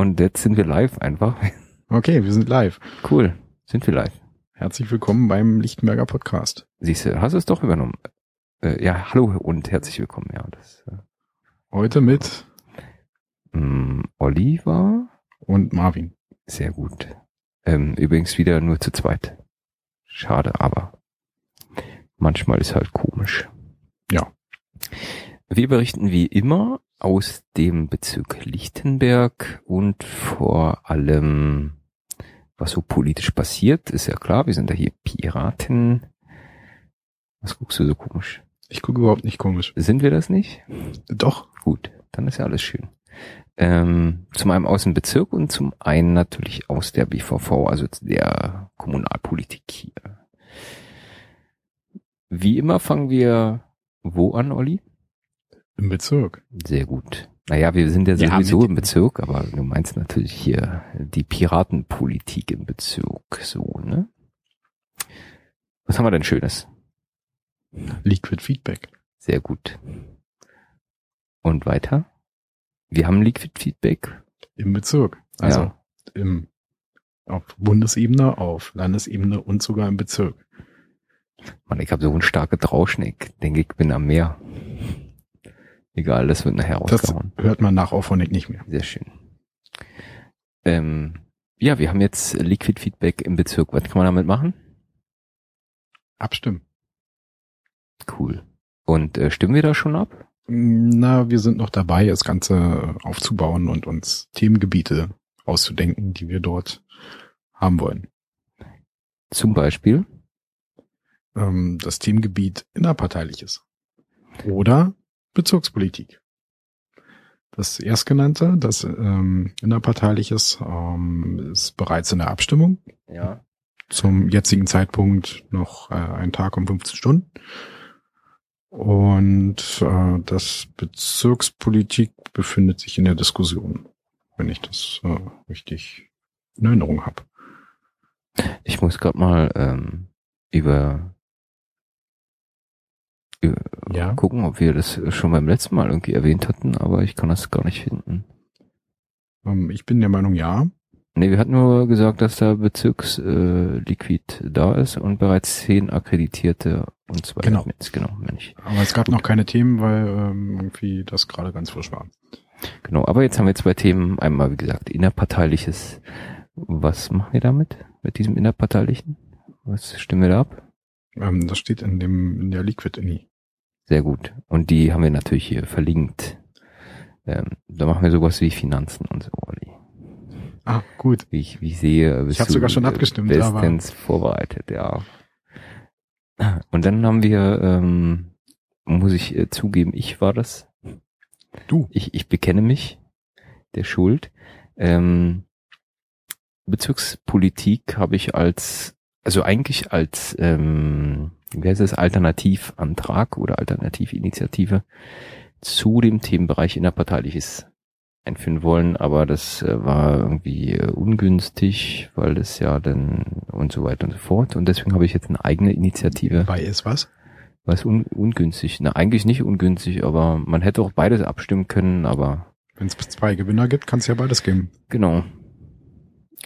Und jetzt sind wir live einfach. Okay, wir sind live. Cool. Sind wir live. Herzlich willkommen beim Lichtenberger Podcast. Siehst du, hast du es doch übernommen. Äh, ja, hallo und herzlich willkommen. Ja, das, äh, Heute mit ähm, Oliver. und Marvin. Sehr gut. Ähm, übrigens wieder nur zu zweit. Schade, aber manchmal ist halt komisch. Ja. Wir berichten wie immer aus dem Bezirk Lichtenberg und vor allem, was so politisch passiert, ist ja klar, wir sind da hier Piraten. Was guckst du so komisch? Ich gucke überhaupt nicht komisch. Sind wir das nicht? Doch. Gut, dann ist ja alles schön. Ähm, zum einen aus dem Bezirk und zum einen natürlich aus der BVV, also der Kommunalpolitik hier. Wie immer fangen wir wo an, Olli? Im Bezirk. Sehr gut. Naja, wir sind ja sowieso im Bezirk, aber du meinst natürlich hier die Piratenpolitik im Bezirk, so, ne? Was haben wir denn Schönes? Liquid Feedback. Sehr gut. Und weiter? Wir haben Liquid Feedback. Im Bezirk. Also Ja. im, auf Bundesebene, auf Landesebene und sogar im Bezirk. Mann, ich habe so einen starken Rauschen, ich denke, ich bin am Meer. Egal, das wird nachher Das rausgehauen. hört man nach Auphonic nicht mehr. Sehr schön. Ähm, ja, wir haben jetzt Liquid Feedback im Bezirk. Was kann man damit machen? Abstimmen. Cool. Und äh, stimmen wir da schon ab? Na, wir sind noch dabei, das Ganze aufzubauen und uns Themengebiete auszudenken, die wir dort haben wollen. Zum Beispiel? ähm, das Themengebiet innerparteiliches oder Bezirkspolitik. Das erstgenannte, das ähm, innerparteiliches, ähm, ist bereits in der Abstimmung. Ja. Zum jetzigen Zeitpunkt noch äh, ein Tag um 15 Stunden. Und äh, das Bezirkspolitik befindet sich in der Diskussion, wenn ich das äh, richtig in Erinnerung habe. Ich muss gerade mal ähm, über, über Ja. gucken, ob wir das schon beim letzten Mal irgendwie erwähnt hatten, aber ich kann das gar nicht finden. Ähm, ich bin der Meinung, ja. Nee, wir hatten nur gesagt, dass da Bezirksliquid äh, da ist und bereits zehn akkreditierte und zwei Genau. Admins. Genau, Mensch. Aber es gab noch keine Themen, weil ähm, irgendwie das gerade ganz frisch war. Genau, aber jetzt haben wir zwei Themen. Einmal, wie gesagt, innerparteiliches. Was machen wir damit? Mit diesem innerparteilichen? Was stimmen wir da ab? Ähm, das steht in dem in der Liquid Inni. Sehr gut. Und die haben wir natürlich hier verlinkt. Ähm, da machen wir sowas wie Finanzen und so, Olli. Ah, gut. Wie ich, wie ich sehe, bist hab du, sogar schon abgestimmt, bestens vorbereitet, ja. Und dann haben wir, ähm, muss ich äh, zugeben, ich war das. Du. Ich, ich bekenne mich der Schuld. Ähm, Bezirkspolitik habe ich als, also eigentlich als, ähm, wie heißt es, Alternativantrag oder Alternativinitiative zu dem Themenbereich innerparteiliches einführen wollen, aber das äh, war irgendwie äh, ungünstig, weil das ja dann und so weiter und so fort. Und deswegen habe ich jetzt eine eigene Initiative. Bei ist was? Was un ungünstig? Na, eigentlich nicht ungünstig, aber man hätte auch beides abstimmen können, aber Wenn es zwei Gewinner gibt, kann es ja beides geben. genau.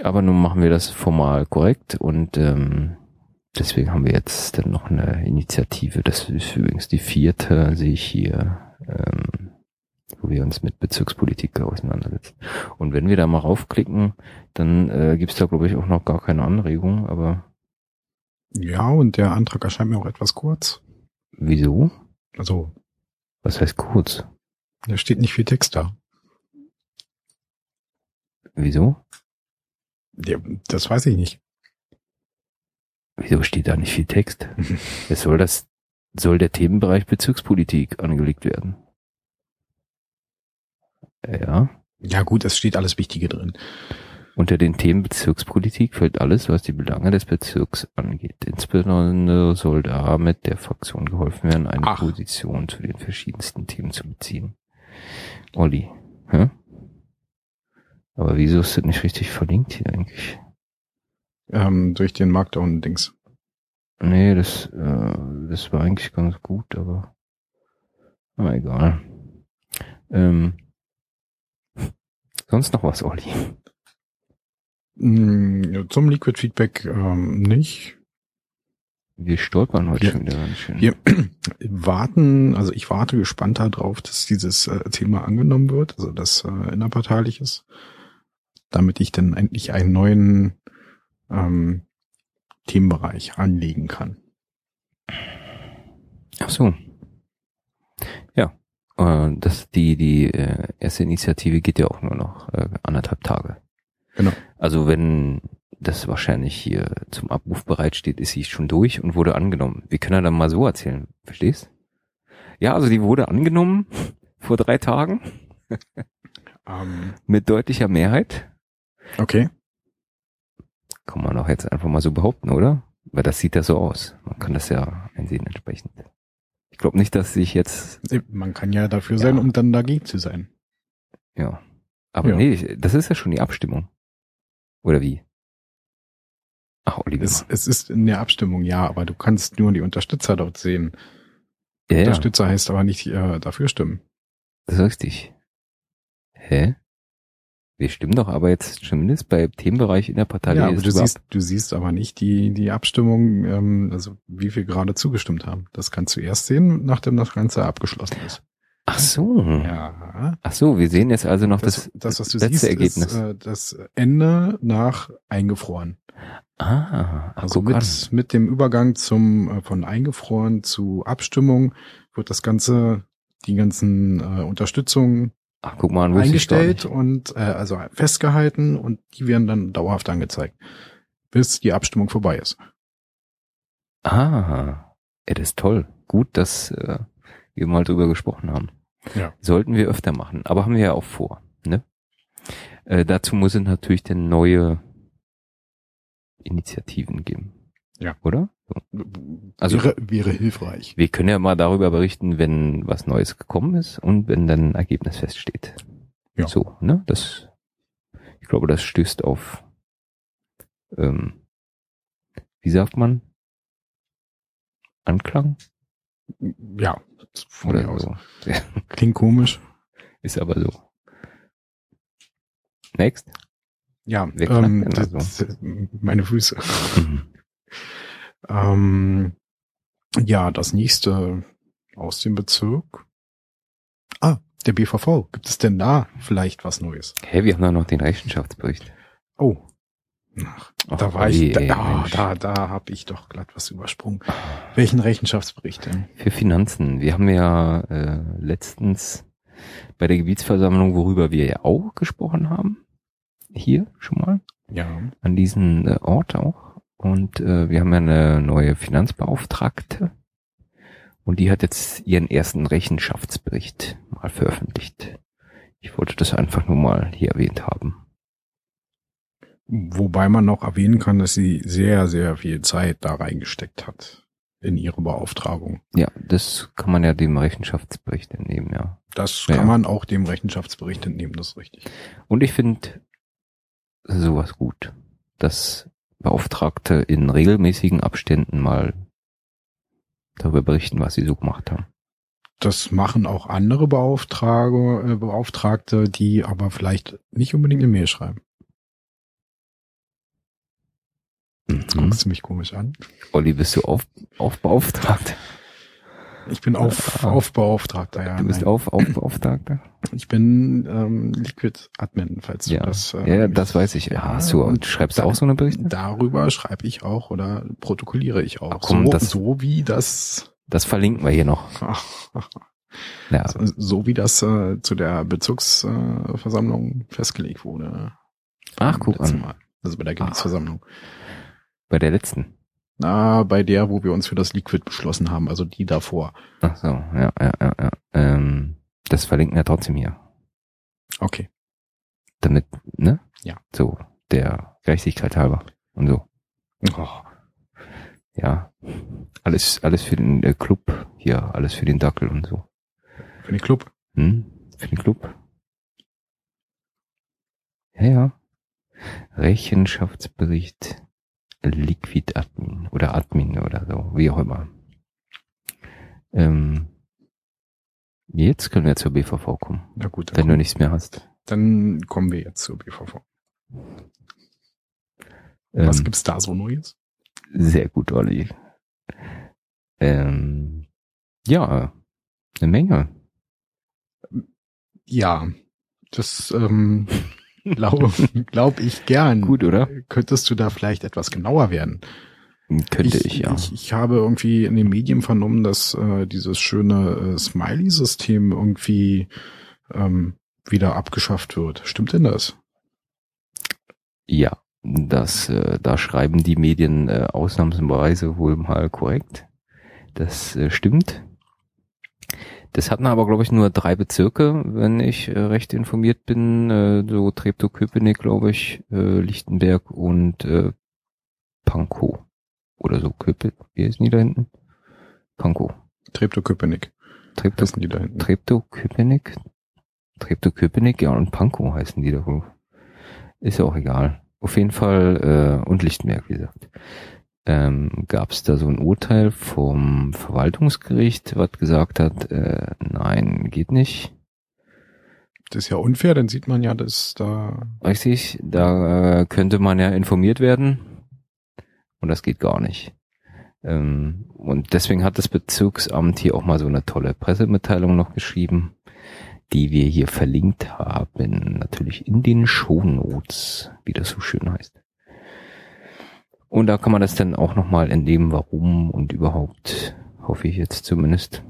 Aber nun machen wir das formal korrekt und ähm, deswegen haben wir jetzt dann noch eine Initiative. Das ist übrigens die vierte, sehe ich hier, ähm, wo wir uns mit Bezirkspolitik auseinandersetzen. Und wenn wir da mal raufklicken, dann äh, gibt's da, glaube ich, auch noch gar keine Anregung, aber Ja, und der Antrag erscheint mir auch etwas kurz. wieso? Also, Was heißt kurz? da steht nicht viel Text da. Wieso? Ja, das weiß ich nicht. Wieso steht da nicht viel Text? Es soll das, soll der Themenbereich Bezirkspolitik angelegt werden. Ja. Ja gut, es steht alles Wichtige drin. Unter den Themen Bezirkspolitik fällt alles, was die Belange des Bezirks angeht. Insbesondere soll damit der Fraktion geholfen werden, eine Ach. Position zu den verschiedensten Themen zu beziehen. Olli, hä? Aber wieso ist das nicht richtig verlinkt hier eigentlich? Ähm, durch den Markdown-Dings. Nee, das, äh, das war eigentlich ganz gut, aber, aber egal. Ähm, Sonst noch was, Olli? Mm, Zum Liquid Feedback ähm, nicht. Wir stolpern heute Wir- schon wieder ganz schön. Wir warten, also ich warte gespannt darauf, dass dieses äh, Thema angenommen wird, also das äh, innerparteilich ist, damit ich dann endlich einen neuen ähm, Themenbereich anlegen kann. Ach so. Ja. Äh, das, die, die äh, erste Initiative geht ja auch nur noch äh, anderthalb Tage. Genau. Also wenn das wahrscheinlich hier zum Abruf bereitsteht, ist sie schon durch und wurde angenommen. Wir können ja dann mal so erzählen, verstehst? Ja, also die wurde angenommen vor drei Tagen Ähm, mit deutlicher Mehrheit. okay. Kann man auch jetzt einfach mal so behaupten, oder? Weil das sieht ja so aus. Man kann das ja einsehen entsprechend. Ich glaube nicht, dass sich jetzt, Man kann ja dafür sein, Ja. um dann dagegen zu sein. ja. Aber Ja. nee, das ist ja schon die Abstimmung. Oder wie? Ach, Oliver. Es, es ist in der Abstimmung, ja, aber du kannst nur die Unterstützer dort sehen. ja, Unterstützer heißt aber nicht äh, dafür stimmen. das ist richtig. Hä? Wir stimmen doch aber jetzt zumindest bei Themenbereich in der Partei. ja, aber du siehst, du siehst aber nicht die, die Abstimmung, ähm, also wie wir gerade zugestimmt haben. Das kannst du erst sehen, nachdem das Ganze abgeschlossen ist. Ach so. Ja. Ach so, wir sehen jetzt also noch Das, das, das, was du letzte siehst, Ergebnis. ist äh, das Ende nach eingefroren. ah, ach, Also guck an. mit, mit dem Übergang zum äh, von eingefroren zu Abstimmung wird das Ganze, die ganzen äh, Unterstützungen Ach, guck mal eingestellt und äh, also festgehalten und die werden dann dauerhaft angezeigt, bis die Abstimmung vorbei ist. Ah, ja, das ist toll. Gut, dass äh, wir mal drüber gesprochen haben. Ja. Sollten wir öfter machen, aber haben wir ja auch vor. Ne? Äh, dazu muss es natürlich dann neue Initiativen geben. Ja. Oder? Also- wäre, wäre hilfreich. Wir können ja mal darüber berichten, wenn was Neues gekommen ist und wenn dann ein Ergebnis feststeht. Ja. So, ne? Das, ich glaube, das stößt auf, ähm, wie sagt man? Anklang? Ja, von mir Oder aus. so. Klingt komisch. Ist aber so. Next. Ja, ähm, das, das, meine Füße. Mhm. Ähm, ja, das nächste aus dem Bezirk. Ah, der BVV. Gibt es denn da vielleicht was Neues? Hä, wir haben da noch den Rechenschaftsbericht. Oh. Ach, Ach, da war Olli, ich, da, ey, ah, Mensch. da, da habe ich doch glatt was übersprungen. Welchen Rechenschaftsbericht denn? Für Finanzen. Wir haben ja äh, letztens bei der Gebietsversammlung, worüber wir ja auch gesprochen haben, hier schon mal, Ja. an diesen äh, Ort auch. Und äh, wir haben ja eine neue Finanzbeauftragte. Und die hat jetzt ihren ersten Rechenschaftsbericht mal veröffentlicht. Ich wollte das einfach nur mal hier erwähnt haben. Wobei man noch erwähnen kann, dass sie sehr, sehr viel Zeit da reingesteckt hat in ihre Beauftragung. Ja, das kann man ja dem Rechenschaftsbericht entnehmen, ja. Das Ja. kann man auch dem Rechenschaftsbericht entnehmen, das ist richtig. Und ich finde sowas gut, dass Beauftragte in regelmäßigen Abständen mal darüber berichten, was sie so gemacht haben. Das machen auch andere Beauftrage, äh, Beauftragte, die aber vielleicht nicht unbedingt eine Mail schreiben. Jetzt Mhm. guckst du mich komisch an. Olli, bist du auf, aufbeauftragt? Ich bin auf, Ah. Aufbeauftragter, ja. du bist nein. auf, aufbeauftragter? Ich bin ähm, Liquid Admin, falls Ja. du das. äh, ja, das weiß ich. Ja, hast du, und schreibst da- auch so eine Berichte? Darüber schreibe ich auch oder protokolliere ich auch. Ach komm, so, das- so wie das Das verlinken wir hier noch. Ja, so, so wie das äh, zu der Bezirksversammlung äh, festgelegt wurde. Ach, guck an. Mal. Also bei der Gebietsversammlung. bei der letzten. Na, bei der, wo wir uns für das Liquid beschlossen haben, also die davor. Ach so, ja, ja, ja, ja. Ähm, das verlinken wir trotzdem hier. Okay. Damit, ne? Ja. So, der Gerechtigkeit halber und so. Oh, Ja. Alles, alles für den äh, Club hier, alles für den Dackel und so. für den Club. Hm? Für den Club. Ja, ja. Rechenschaftsbericht Liquid Admin oder Admin oder so, wie auch immer. Ähm, jetzt können wir zur BVV kommen, Na gut, wenn du nichts mehr hast. Dann kommen wir jetzt zur BVV. Was Ähm, gibt's da so Neues? Sehr gut, Olli. Ähm, ja, eine Menge. Ja, das ähm, glaube glaub ich gern. Gut, oder? Könntest du da vielleicht etwas genauer werden? Könnte ich, ja. Ich, ich habe irgendwie in den Medien vernommen, dass äh, dieses schöne äh, Smiley-System irgendwie ähm, wieder abgeschafft wird. Stimmt denn das? Ja, das, äh, da schreiben die Medien äh, ausnahmsweise wohl mal korrekt. Das äh, stimmt. Das hatten aber, glaube ich, nur drei Bezirke, wenn ich äh, recht informiert bin. Äh, so Treptow-Köpenick, glaube ich, äh, Lichtenberg und äh, Pankow. Oder so Köpenick. Wie ist die da hinten? Pankow. Treptow-Köpenick. Treptow, sind die da hinten. Treptow-Köpenick? Treptow-Köpenick, ja, und Pankow heißen die da wohl. Ist ja auch egal. Auf jeden Fall, äh, und Lichtenberg, wie gesagt. Ähm, Gab es da so ein Urteil vom Verwaltungsgericht, was gesagt hat, äh, nein, geht nicht. Das ist ja unfair, dann sieht man ja, dass da Richtig, da äh, könnte man ja informiert werden. Und das geht gar nicht. Ähm, und deswegen hat das Bezirksamt hier auch mal so eine tolle Pressemitteilung noch geschrieben, die wir hier verlinkt haben. Natürlich in den Shownotes, wie das so schön heißt. Und da kann man das dann auch nochmal entnehmen, warum und überhaupt, hoffe ich jetzt zumindest.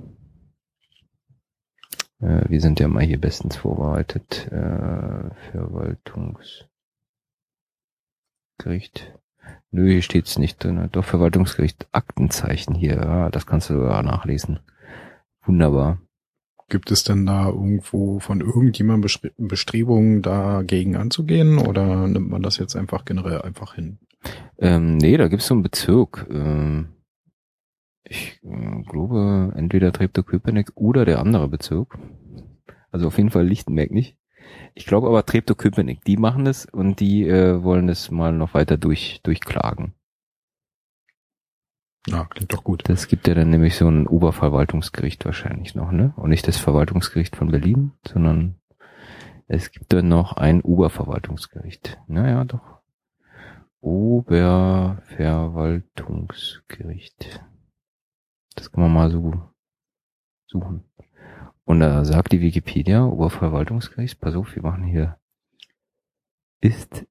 Äh, wir sind ja mal hier bestens vorbereitet. Äh, Verwaltungsgericht. Nö, hier steht's nicht drin. Doch, Verwaltungsgericht Aktenzeichen hier. Ja, das kannst du sogar nachlesen. Wunderbar. gibt es denn da irgendwo von irgendjemandem Bestre- Bestrebungen dagegen anzugehen oder nimmt man das jetzt einfach generell einfach hin? Ähm, nee, da gibt's so einen Bezirk. Ähm, ich äh, glaube, entweder Treptow-Köpenick oder der andere Bezirk. Also auf jeden Fall Lichtenberg nicht. Ich glaube aber Treptow-Köpenick, die machen das und die äh, wollen das mal noch weiter durch, durchklagen. Ja, klingt doch gut. Das gibt ja dann nämlich so ein Oberverwaltungsgericht wahrscheinlich noch, ne? Und nicht das Verwaltungsgericht von Berlin, sondern es gibt dann noch ein Oberverwaltungsgericht. Naja, doch. Oberverwaltungsgericht. Das kann man mal so suchen. Und da sagt die Wikipedia, Oberverwaltungsgericht, pass auf, wir machen hier, ist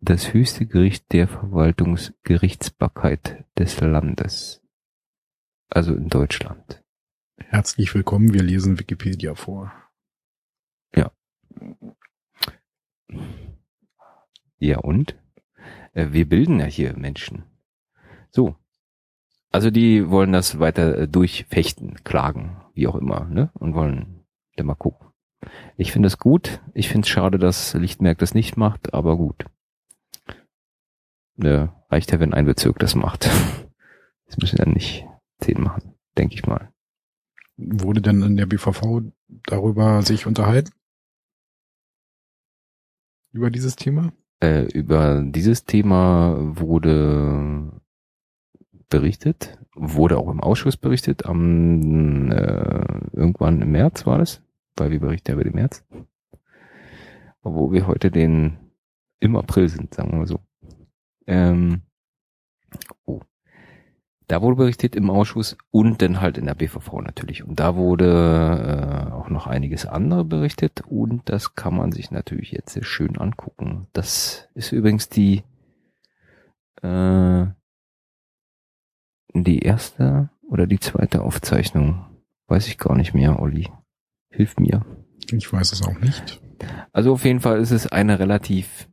das höchste Gericht der Verwaltungsgerichtsbarkeit des Landes. Also in Deutschland. Herzlich willkommen, wir lesen Wikipedia vor. Ja und? Äh, Wir bilden ja hier Menschen. So. Also die wollen das weiter äh, durchfechten, klagen, wie auch immer, ne? Und wollen dann mal gucken. Ich finde es gut. Ich finde es schade, dass Lichtenberg das nicht macht, aber gut. Ne, reicht ja, wenn ein Bezirk das macht. Das müssen ja nicht zehn machen, denke ich mal. Wurde denn in der BVV darüber sich unterhalten? Über dieses Thema? Äh, über dieses Thema wurde berichtet, wurde auch im Ausschuss berichtet, am äh, irgendwann im März war das, weil wir berichten ja über den März. Obwohl wir heute den im April sind, sagen wir mal so. Ähm. Da wurde berichtet im Ausschuss und dann halt in der BVV natürlich. Und da wurde äh, auch noch einiges andere berichtet und das kann man sich natürlich jetzt sehr schön angucken. Das ist übrigens die äh, die erste oder die zweite Aufzeichnung. Weiß ich gar nicht mehr, Olli. Hilf mir. Ich weiß es auch nicht. Also auf jeden Fall ist es eine relativ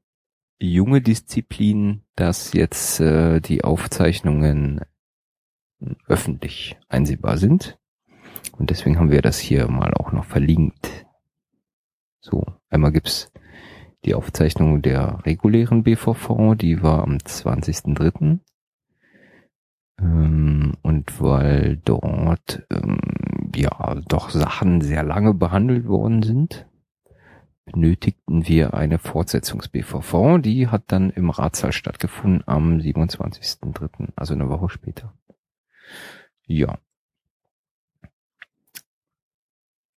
junge Disziplin, dass jetzt äh, die Aufzeichnungen öffentlich einsehbar sind. Und deswegen haben wir das hier mal auch noch verlinkt. So, einmal gibt's die Aufzeichnung der regulären BVV, die war am 20.03. Ähm, und weil dort ähm, ja doch Sachen sehr lange behandelt worden sind, benötigten wir eine Fortsetzungs-BVV. Die hat dann im Ratssaal stattgefunden am 27.03., also eine Woche später. Ja.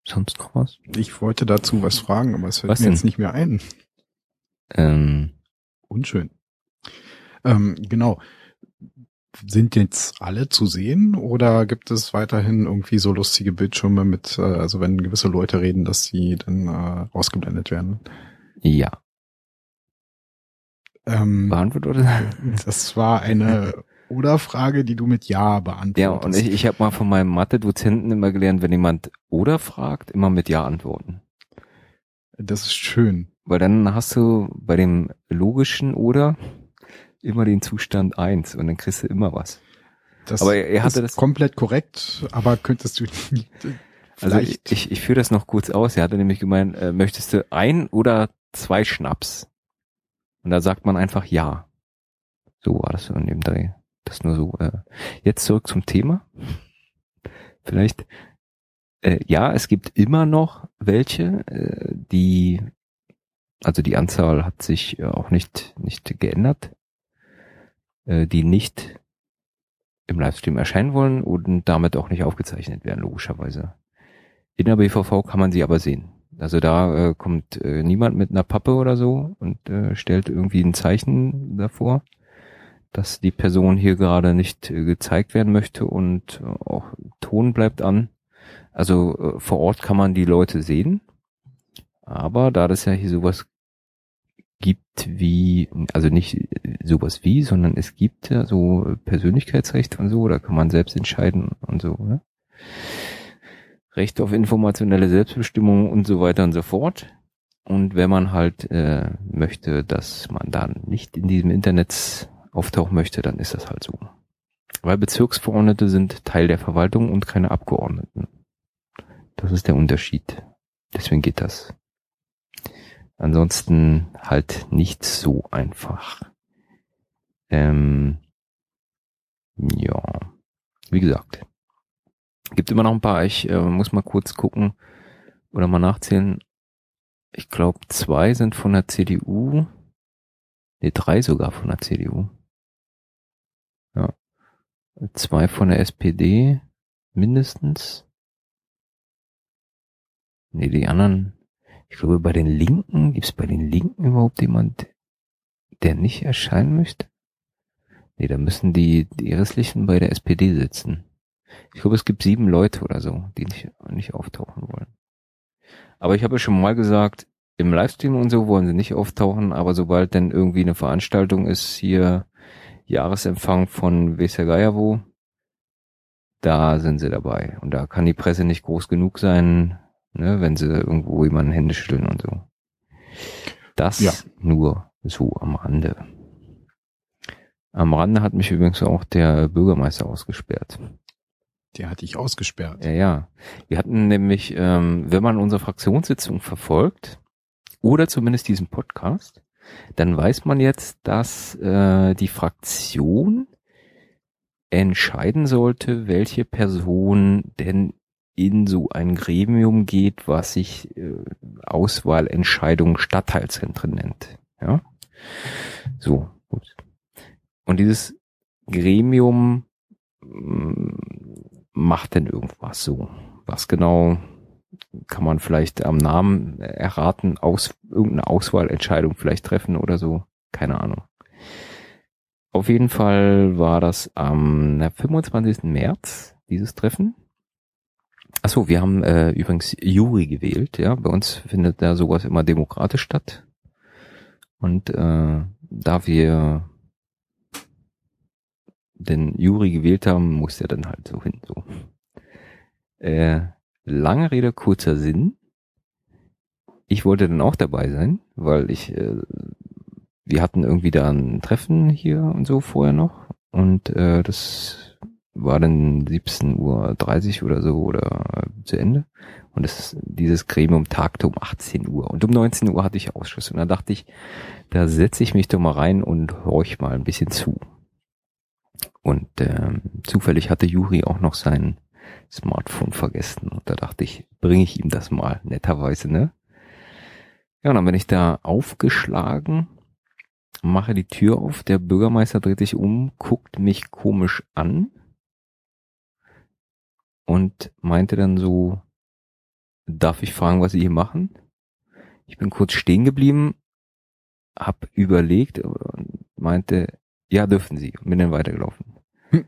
Sonst noch was? Ich wollte dazu was fragen, aber es fällt mir denn? jetzt nicht mehr ein. Ähm, Unschön. Ähm, genau. Sind jetzt alle zu sehen oder gibt es weiterhin irgendwie so lustige Bildschirme mit, äh, also wenn gewisse Leute reden, dass sie dann äh, ausgeblendet werden? ja. Ähm, Beantwortet oder? das war eine Oder-Frage, die du mit Ja beantwortest. Ja, und ich, ich habe mal von meinem Mathe-Dozenten immer gelernt, wenn jemand oder fragt, immer mit Ja antworten. Das ist schön. Weil dann hast du bei dem logischen oder immer den Zustand eins und dann kriegst du immer was. Das Aber er hatte ist das- komplett korrekt, aber könntest du Also ich, ich, ich führe das noch kurz aus. Er hatte nämlich gemeint, äh, möchtest du ein oder zwei Schnaps? Und da sagt man einfach ja. So war das in dem Dreh. Das nur so. Äh. Jetzt zurück zum Thema. Vielleicht. Äh, ja, es gibt immer noch welche, äh, die, also die Anzahl hat sich äh, auch nicht, nicht geändert, äh, die nicht im Livestream erscheinen wollen und damit auch nicht aufgezeichnet werden, logischerweise. In der BVV kann man sie aber sehen. Also da äh, kommt äh, niemand mit einer Pappe oder so und äh, stellt irgendwie ein Zeichen davor, dass die Person hier gerade nicht äh, gezeigt werden möchte und äh, auch Ton bleibt an. Also äh, vor Ort kann man die Leute sehen, aber da das ja hier sowas gibt wie, also nicht sowas wie, sondern es gibt ja so Persönlichkeitsrechte und so, da kann man selbst entscheiden und so. Ne? Recht auf informationelle Selbstbestimmung und so weiter und so fort. Und wenn man halt äh, möchte, dass man dann nicht in diesem Internet auftauchen möchte, dann ist das halt so. Weil Bezirksverordnete sind Teil der Verwaltung und keine Abgeordneten. Das ist der Unterschied. Deswegen geht das. Ansonsten halt nicht so einfach. Ähm, ja, wie gesagt, gibt immer noch ein paar. Ich äh, muss mal kurz gucken oder mal nachzählen. Ich glaube, zwei sind von der CDU. Ne, drei sogar von der CDU. Ja. Zwei von der SPD mindestens. Nee, die anderen. Ich glaube, bei den Linken, gibt's bei den Linken überhaupt jemand, der nicht erscheinen möchte? Nee, da müssen die, die restlichen bei der SPD sitzen. Ich glaube, es gibt sieben Leute oder so, die nicht, nicht auftauchen wollen. Aber ich habe ja schon mal gesagt, im Livestream und so wollen sie nicht auftauchen, aber sobald denn irgendwie eine Veranstaltung ist, hier Jahresempfang von wo, da sind sie dabei. Und da kann die Presse nicht groß genug sein, ne, wenn sie irgendwo jemanden Hände schütteln und so. Das Ja. nur so am Rande. Am Rande hat mich übrigens auch der Bürgermeister ausgesperrt. Der hat dich ausgesperrt. Ja, ja. Wir hatten nämlich, ähm, wenn man unsere Fraktionssitzung verfolgt, oder zumindest diesen Podcast, dann weiß man jetzt, dass äh, die Fraktion entscheiden sollte, welche Person denn in so ein Gremium geht, was sich äh, Auswahlentscheidung Stadtteilzentren nennt. Ja, so gut. Und dieses Gremium mm, macht denn irgendwas so. Was genau kann man vielleicht am Namen erraten, aus irgendeine Auswahlentscheidung vielleicht treffen oder so. Keine Ahnung. Auf jeden Fall war das am na, 25. März, dieses Treffen. Achso, wir haben äh, übrigens Juri gewählt, ja. Bei uns findet da sowas immer demokratisch statt. Und äh, da wir den Juri gewählt haben, muss er dann halt so hin. So. Äh, lange Rede, kurzer Sinn. Ich wollte dann auch dabei sein, weil ich, äh, wir hatten irgendwie da ein Treffen hier und so vorher noch. Und äh, das war dann 17.30 Uhr oder so oder äh, zu Ende. Und das, dieses Gremium tagte um 18 Uhr. Und um 19 Uhr hatte ich Ausschuss. Und da dachte ich, da setze ich mich doch mal rein und horch mal ein bisschen zu. Und ähm, zufällig hatte Juri auch noch sein Smartphone vergessen. Und da dachte ich, bringe ich ihm das mal, netterweise, ne? Ja, und dann bin ich da aufgeschlagen, mache die Tür auf, der Bürgermeister dreht sich um, guckt mich komisch an und meinte dann so, darf ich fragen, was Sie hier machen? Ich bin kurz stehen geblieben, hab überlegt und meinte, ja, dürfen Sie. Und bin dann weitergelaufen. Hm.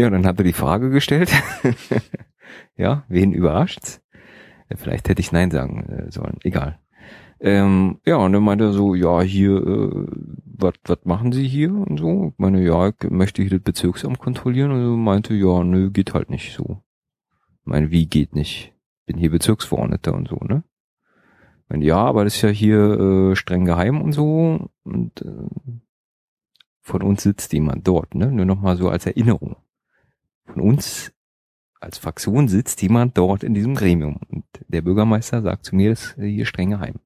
Ja, dann hat er die Frage gestellt. ja, wen überrascht's? Vielleicht hätte ich Nein sagen äh, sollen. Egal. Ähm, ja, und dann meinte er so, ja, hier, äh, was was machen Sie hier und so? Ich meine, ja, ich möchte hier das Bezirksamt kontrollieren und so meinte, ja, nö, geht halt nicht so. Ich meine, wie geht nicht? Bin hier Bezirksverordneter und so, ne? Ich meine, ja, aber das ist ja hier äh, streng geheim und so und äh, von uns sitzt jemand dort, ne? Nur nochmal so als Erinnerung. Von uns als Fraktion sitzt jemand dort in diesem Gremium und der Bürgermeister sagt zu mir, das ist hier streng geheim.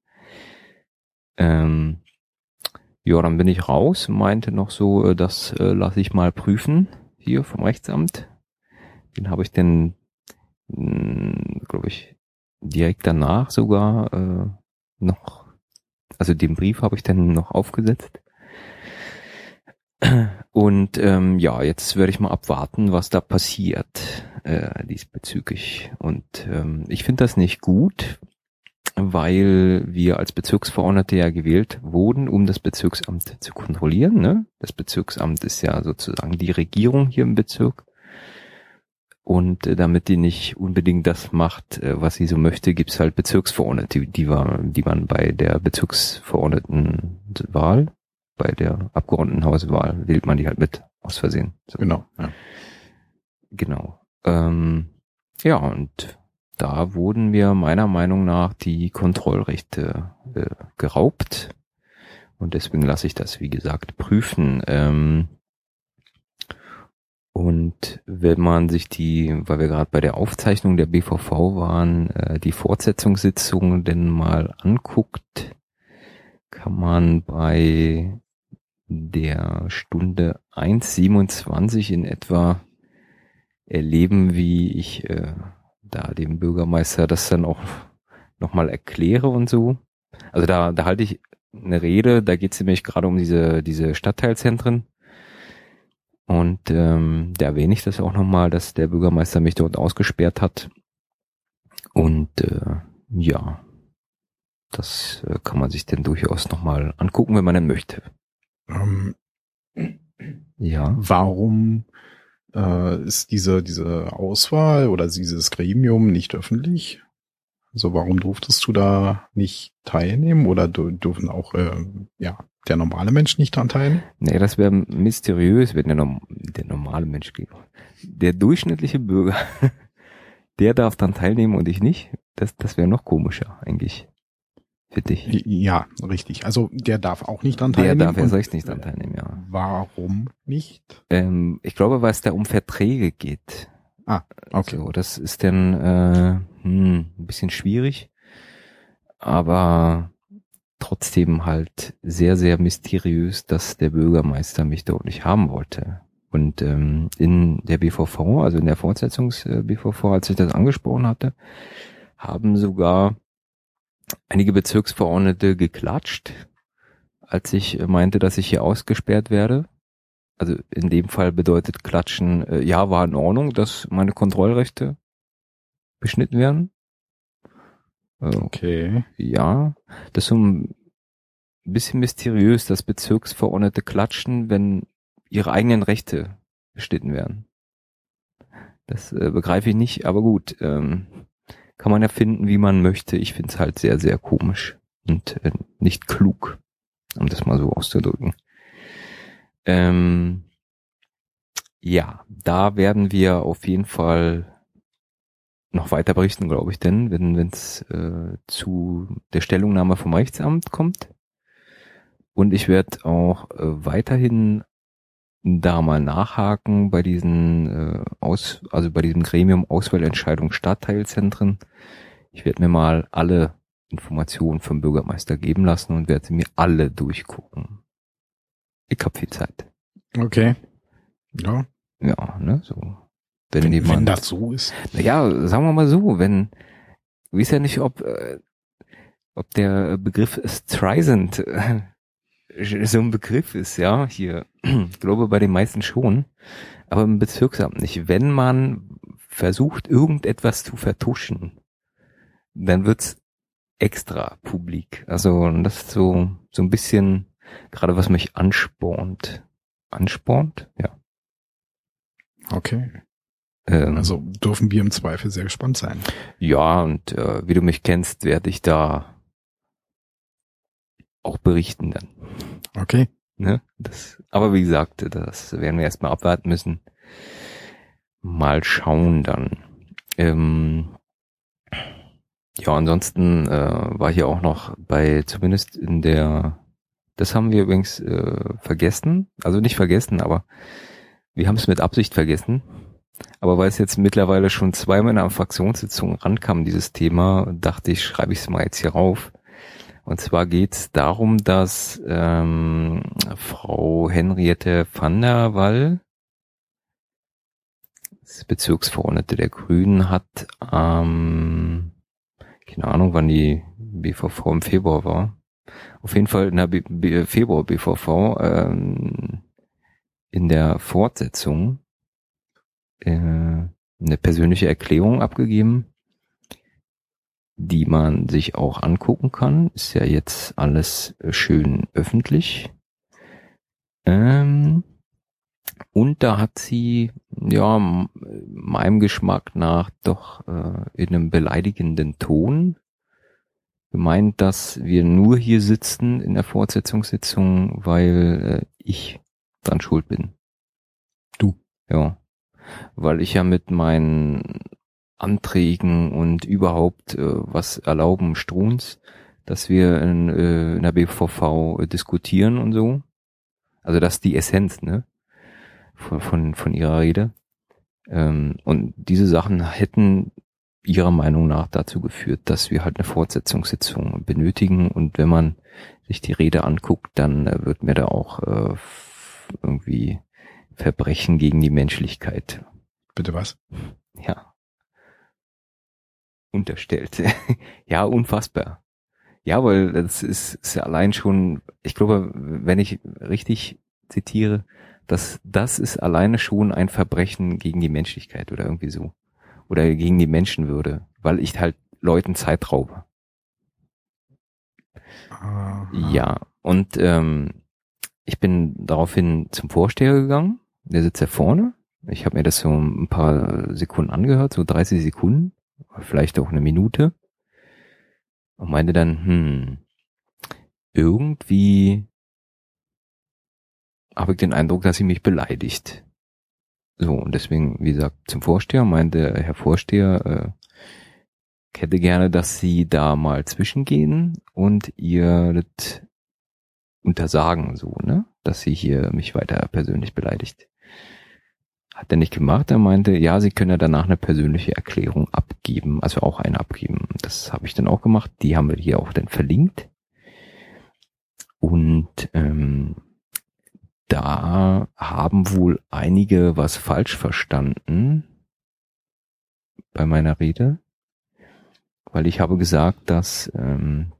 Ähm, ja, dann bin ich raus, meinte noch so, äh, das äh, lasse ich mal prüfen hier vom Rechtsamt. Den habe ich dann, hm, glaube ich, direkt danach sogar äh, noch, also den Brief habe ich dann noch aufgesetzt. Und ähm, ja, jetzt werde ich mal abwarten, was da passiert äh, diesbezüglich. Und ähm, ich finde das nicht gut, weil wir als Bezirksverordnete ja gewählt wurden, um das Bezirksamt zu kontrollieren. Ne? Das Bezirksamt ist ja sozusagen die Regierung hier im Bezirk. Und äh, damit die nicht unbedingt das macht, äh, was sie so möchte, gibt's halt Bezirksverordnete, die, die, war, die man bei der Bezirksverordnetenwahl, bei der Abgeordnetenhauswahl, wählt man die halt mit, aus Versehen. So. Genau. Ja. Genau. Ähm, ja, und da wurden mir meiner Meinung nach die Kontrollrechte äh, geraubt. Und deswegen lasse ich das, wie gesagt, prüfen. Ähm, und wenn man sich die, weil wir gerade bei der Aufzeichnung der BVV waren, äh, die Fortsetzungssitzungen denn mal anguckt, kann man bei der Stunde 1,27 in etwa erleben, wie ich äh, da dem Bürgermeister das dann auch nochmal erkläre und so. Also da, da halte ich eine Rede, da geht es nämlich gerade um diese, diese Stadtteilzentren. Und ähm, da erwähne ich das auch nochmal, dass der Bürgermeister mich dort ausgesperrt hat. Und äh, ja, das äh, kann man sich denn durchaus nochmal angucken, wenn man denn möchte. Ähm, ja. Warum äh, ist diese, diese Auswahl oder dieses Gremium nicht öffentlich? Also warum durftest du da nicht teilnehmen oder dürfen auch äh, ja der normale Mensch nicht daran teilnehmen? Nee, das wäre mysteriös, wenn der, der normale Mensch geht. Der durchschnittliche Bürger, der darf dann teilnehmen und ich nicht. Das, das wäre noch komischer eigentlich für dich. Ja, richtig. Also der darf auch nicht dran teilnehmen. Der darf erst recht nicht dran teilnehmen, ja. Warum nicht? Ähm, ich glaube, weil es da um Verträge geht. Ah, okay. Also, das ist dann äh, hm, ein bisschen schwierig, aber trotzdem halt sehr, sehr mysteriös, dass der Bürgermeister mich dort nicht haben wollte. Und ähm, in der BVV, also in der Fortsetzungs-BVV, als ich das angesprochen hatte, haben sogar einige Bezirksverordnete geklatscht, als ich meinte, dass ich hier ausgesperrt werde. Also in dem Fall bedeutet Klatschen, äh, ja, war in Ordnung, dass meine Kontrollrechte beschnitten werden. Äh, okay. Ja, das ist so ein bisschen mysteriös, dass Bezirksverordnete klatschen, wenn ihre eigenen Rechte beschnitten werden. Das äh, begreife ich nicht, aber gut. Ähm, kann man ja finden, wie man möchte. Ich finde es halt sehr, sehr komisch und äh, nicht klug, um das mal so auszudrücken. Ähm, ja, da werden wir auf jeden Fall noch weiter berichten, glaube ich, denn wenn es äh, zu der Stellungnahme vom Rechtsamt kommt. Und ich werde auch äh, weiterhin da mal nachhaken bei diesen äh, aus, also bei diesem Gremium Auswahlentscheidung Stadtteilzentren. Ich werde mir mal alle Informationen vom Bürgermeister geben lassen und werde sie mir alle durchgucken. Ich habe viel Zeit. Okay. Ja. Ja, ne, so. Wenn, wenn, jemand, wenn das so ist. Naja, sagen wir mal so, wenn, ich weiß ja nicht, ob, äh, ob der Begriff Streisand äh, so ein Begriff ist, ja, hier, ich glaube bei den meisten schon, aber im Bezirksamt nicht. Wenn man versucht, irgendetwas zu vertuschen, dann wird's extra publik. Also das ist so, so ein bisschen gerade was mich anspornt. Anspornt? Ja. Okay. Ähm, also dürfen wir im Zweifel sehr gespannt sein. Ja, und äh, wie du mich kennst, werde ich da auch berichten dann. Okay. Ne? Das, aber wie gesagt, das werden wir erstmal abwarten müssen. Mal schauen dann. Ähm, ja, ansonsten äh, war hier auch noch bei, zumindest in der, das haben wir übrigens äh, vergessen, also nicht vergessen, aber wir haben es mit Absicht vergessen. Aber weil es jetzt mittlerweile schon zweimal in einer Fraktionssitzung rankam, dieses Thema, dachte ich, schreibe ich es mal jetzt hier rauf. Und zwar geht es darum, dass ähm, Frau Henriette van der Wall, Bezirksverordnete der Grünen, hat ähm, keine Ahnung, wann die BVV im Februar war. Auf jeden Fall in der B B Februar BVV ähm, in der Fortsetzung äh, eine persönliche Erklärung abgegeben, die man sich auch angucken kann. Ist ja jetzt alles schön öffentlich. Ähm, und da hat sie, ja, meinem Geschmack nach doch äh, in einem beleidigenden Ton gemeint, dass wir nur hier sitzen in der Fortsetzungssitzung, weil äh, ich dran schuld bin. Du? Ja. Weil ich ja mit meinen Anträgen und überhaupt äh, was erlauben Struns, dass wir in, äh, in der BVV äh, diskutieren und so. Also das ist die Essenz, ne? von, von, von ihrer Rede. Ähm, und diese Sachen hätten ihrer Meinung nach dazu geführt, dass wir halt eine Fortsetzungssitzung benötigen. Und wenn man sich die Rede anguckt, dann äh, wird mir da auch äh, irgendwie Verbrechen gegen die Menschlichkeit. Bitte was? Ja. Unterstellt. ja, unfassbar. Ja, weil das ist, ist ja allein schon, ich glaube, wenn ich richtig zitiere, dass das ist alleine schon ein Verbrechen gegen die Menschlichkeit oder irgendwie so. Oder gegen die Menschenwürde, weil ich halt Leuten Zeit raube. Aha. Ja, und ähm, ich bin daraufhin zum Vorsteher gegangen. Der sitzt ja vorne. Ich habe mir das so ein paar Sekunden angehört, so 30 Sekunden, vielleicht auch eine Minute. Und meinte dann, hm, irgendwie habe ich den Eindruck, dass sie mich beleidigt. So, und deswegen, wie gesagt, zum Vorsteher meinte Herr Vorsteher, äh, ich hätte gerne, dass Sie da mal zwischengehen und ihr das untersagen, so, ne? Dass sie hier mich weiter persönlich beleidigt. Hat er nicht gemacht. Er meinte, ja, Sie können ja danach eine persönliche Erklärung abgeben, also auch eine abgeben. Das habe ich dann auch gemacht. Die haben wir hier auch dann verlinkt. Und ähm, da haben wohl einige was falsch verstanden bei meiner Rede, weil ich habe gesagt, dass ähm,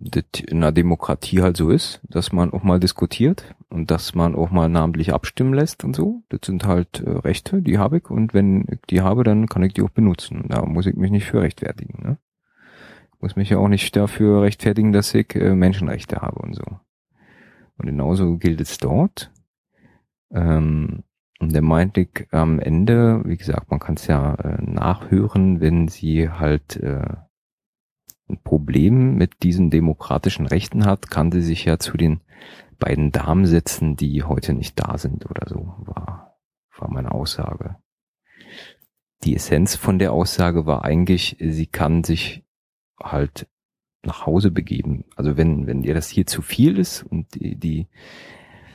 in einer Demokratie halt so ist, dass man auch mal diskutiert und dass man auch mal namentlich abstimmen lässt und so. Das sind halt äh, Rechte, die habe ich und wenn ich die habe, dann kann ich die auch benutzen. Da muss ich mich nicht für rechtfertigen. Ne? Ich muss mich ja auch nicht dafür rechtfertigen, dass ich äh, Menschenrechte habe und so. Und genauso gilt es dort. Ähm, und der meinte ich am Ende, wie gesagt, man kann es ja äh, nachhören, wenn sie halt äh, ein Problem mit diesen demokratischen Rechten hat, kann sie sich ja zu den beiden Damen setzen, die heute nicht da sind oder so, war, war meine Aussage. Die Essenz von der Aussage war eigentlich, sie kann sich halt nach Hause begeben. Also wenn, wenn ihr das hier zu viel ist und die, die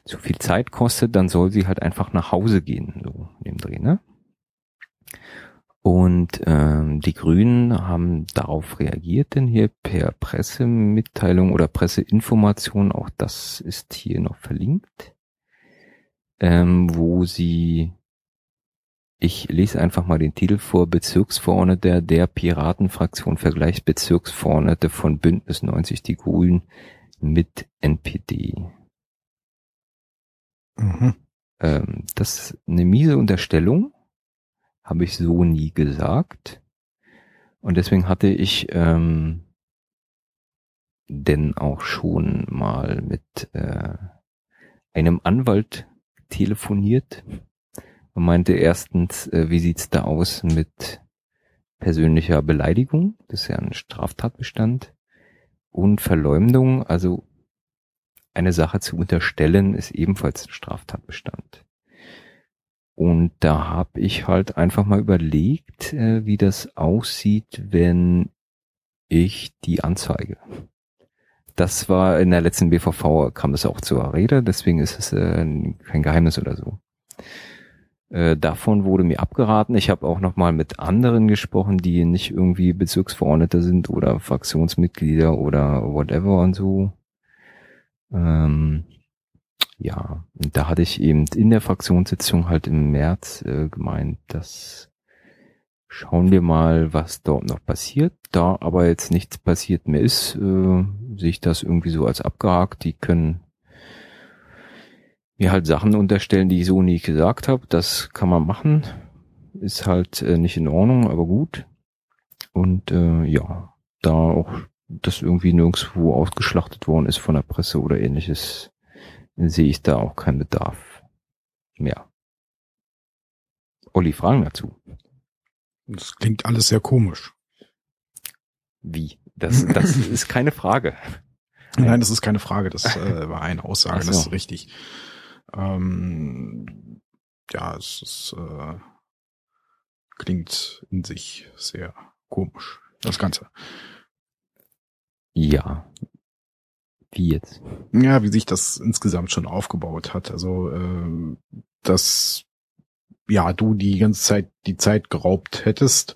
zu viel Zeit kostet, dann soll sie halt einfach nach Hause gehen, so in dem Dreh, ne? Und ähm, die Grünen haben darauf reagiert, denn hier per Pressemitteilung oder Presseinformation, auch das ist hier noch verlinkt, ähm, wo sie ich lese einfach mal den Titel vor. Bezirksverordneter der Piratenfraktion vergleicht Bezirksverordnete von Bündnis 90 Die Grünen mit NPD. Mhm. Ähm, das ist eine miese Unterstellung, habe ich so nie gesagt. Und deswegen hatte ich ähm, denn auch schon mal mit äh, einem Anwalt telefoniert und meinte erstens, äh, wie sieht's da aus mit persönlicher Beleidigung? Das ist ja ein Straftatbestand. Und Verleumdung, also eine Sache zu unterstellen, ist ebenfalls ein Straftatbestand. Und da habe ich halt einfach mal überlegt, äh, wie das aussieht, wenn ich die anzeige. Das war in der letzten BVV, kam das auch zur Rede, deswegen ist es äh, kein Geheimnis oder so. Äh, davon wurde mir abgeraten. Ich habe auch noch mal mit anderen gesprochen, die nicht irgendwie Bezirksverordnete sind oder Fraktionsmitglieder oder whatever und so. Ähm, ja, da hatte ich eben in der Fraktionssitzung halt im März äh, gemeint, dass schauen wir mal, was dort noch passiert. Da aber jetzt nichts passiert mehr ist, äh, sehe ich das irgendwie so als abgehakt. Die können mir halt Sachen unterstellen, die ich so nie gesagt habe. Das kann man machen. Ist halt äh, nicht in Ordnung, aber gut. Und äh, ja, da auch das irgendwie nirgendwo ausgeschlachtet worden ist von der Presse oder ähnliches, sehe ich da auch keinen Bedarf mehr. Olli, Fragen dazu? Das klingt alles sehr komisch. Wie? Das, das ist keine Frage. Nein, das ist keine Frage. Das äh, war eine Aussage. So. Das ist richtig. Ähm, ja, es ist, äh, klingt in sich sehr komisch. Das Ganze. Ja. Wie jetzt? Ja, wie sich das insgesamt schon aufgebaut hat. Also, äh, dass ja du die ganze Zeit die Zeit geraubt hättest.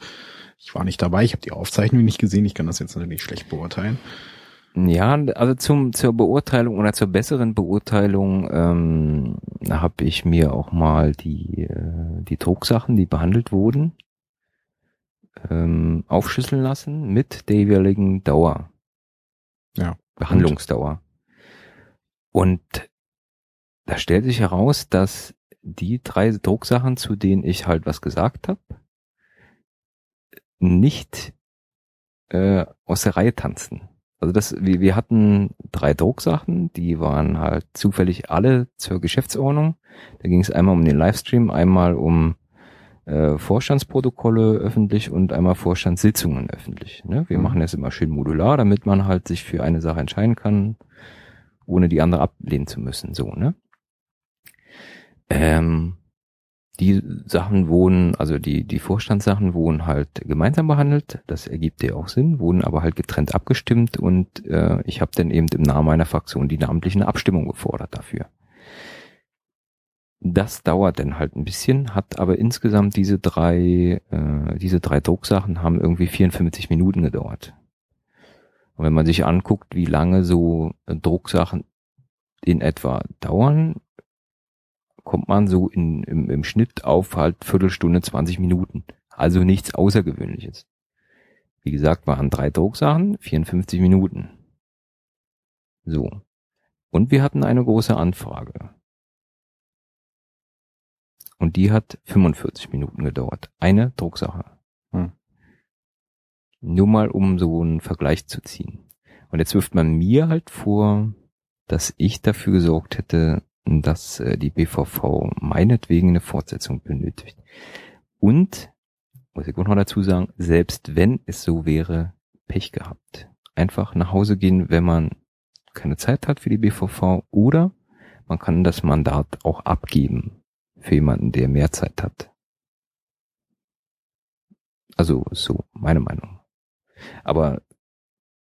Ich war nicht dabei, ich habe die Aufzeichnung nicht gesehen, ich kann das jetzt natürlich schlecht beurteilen. Ja, also zum zur Beurteilung oder zur besseren Beurteilung ähm, habe ich mir auch mal die äh, die Drucksachen, die behandelt wurden, ähm, aufschlüsseln lassen mit der jeweiligen Dauer. Ja. Behandlungsdauer. Und da stellt sich heraus, dass die drei Drucksachen, zu denen ich halt was gesagt habe, nicht äh, aus der Reihe tanzten. Also das, wir, wir hatten drei Drucksachen, die waren halt zufällig alle zur Geschäftsordnung. Da ging es einmal um den Livestream, einmal um äh, Vorstandsprotokolle öffentlich und einmal Vorstandssitzungen öffentlich. Ne? Wir mhm. machen das immer schön modular, damit man halt sich für eine Sache entscheiden kann, ohne die andere ablehnen zu müssen. So, ne? Ähm, die Sachen wurden, also die, die Vorstandssachen wurden halt gemeinsam behandelt, das ergibt ja auch Sinn, wurden aber halt getrennt abgestimmt und äh, ich habe dann eben im Namen meiner Fraktion die namentlichen Abstimmung gefordert dafür. Das dauert dann halt ein bisschen, hat aber insgesamt diese drei, äh, diese drei Drucksachen haben irgendwie 54 Minuten gedauert. Und wenn man sich anguckt, wie lange so äh, Drucksachen in etwa dauern, kommt man so in, im, im Schnitt auf halt Viertelstunde, 20 Minuten. Also nichts Außergewöhnliches. Wie gesagt, waren drei Drucksachen, 54 Minuten. So. Und wir hatten eine große Anfrage. Und die hat 45 Minuten gedauert. Eine Drucksache. Hm. Nur mal, um so einen Vergleich zu ziehen. Und jetzt wirft man mir halt vor, dass ich dafür gesorgt hätte, dass äh, die BVV meinetwegen eine Fortsetzung benötigt. Und, muss ich auch noch dazu sagen, selbst wenn es so wäre, Pech gehabt. Einfach nach Hause gehen, wenn man keine Zeit hat für die BVV oder man kann das Mandat auch abgeben für jemanden, der mehr Zeit hat. Also so meine Meinung. Aber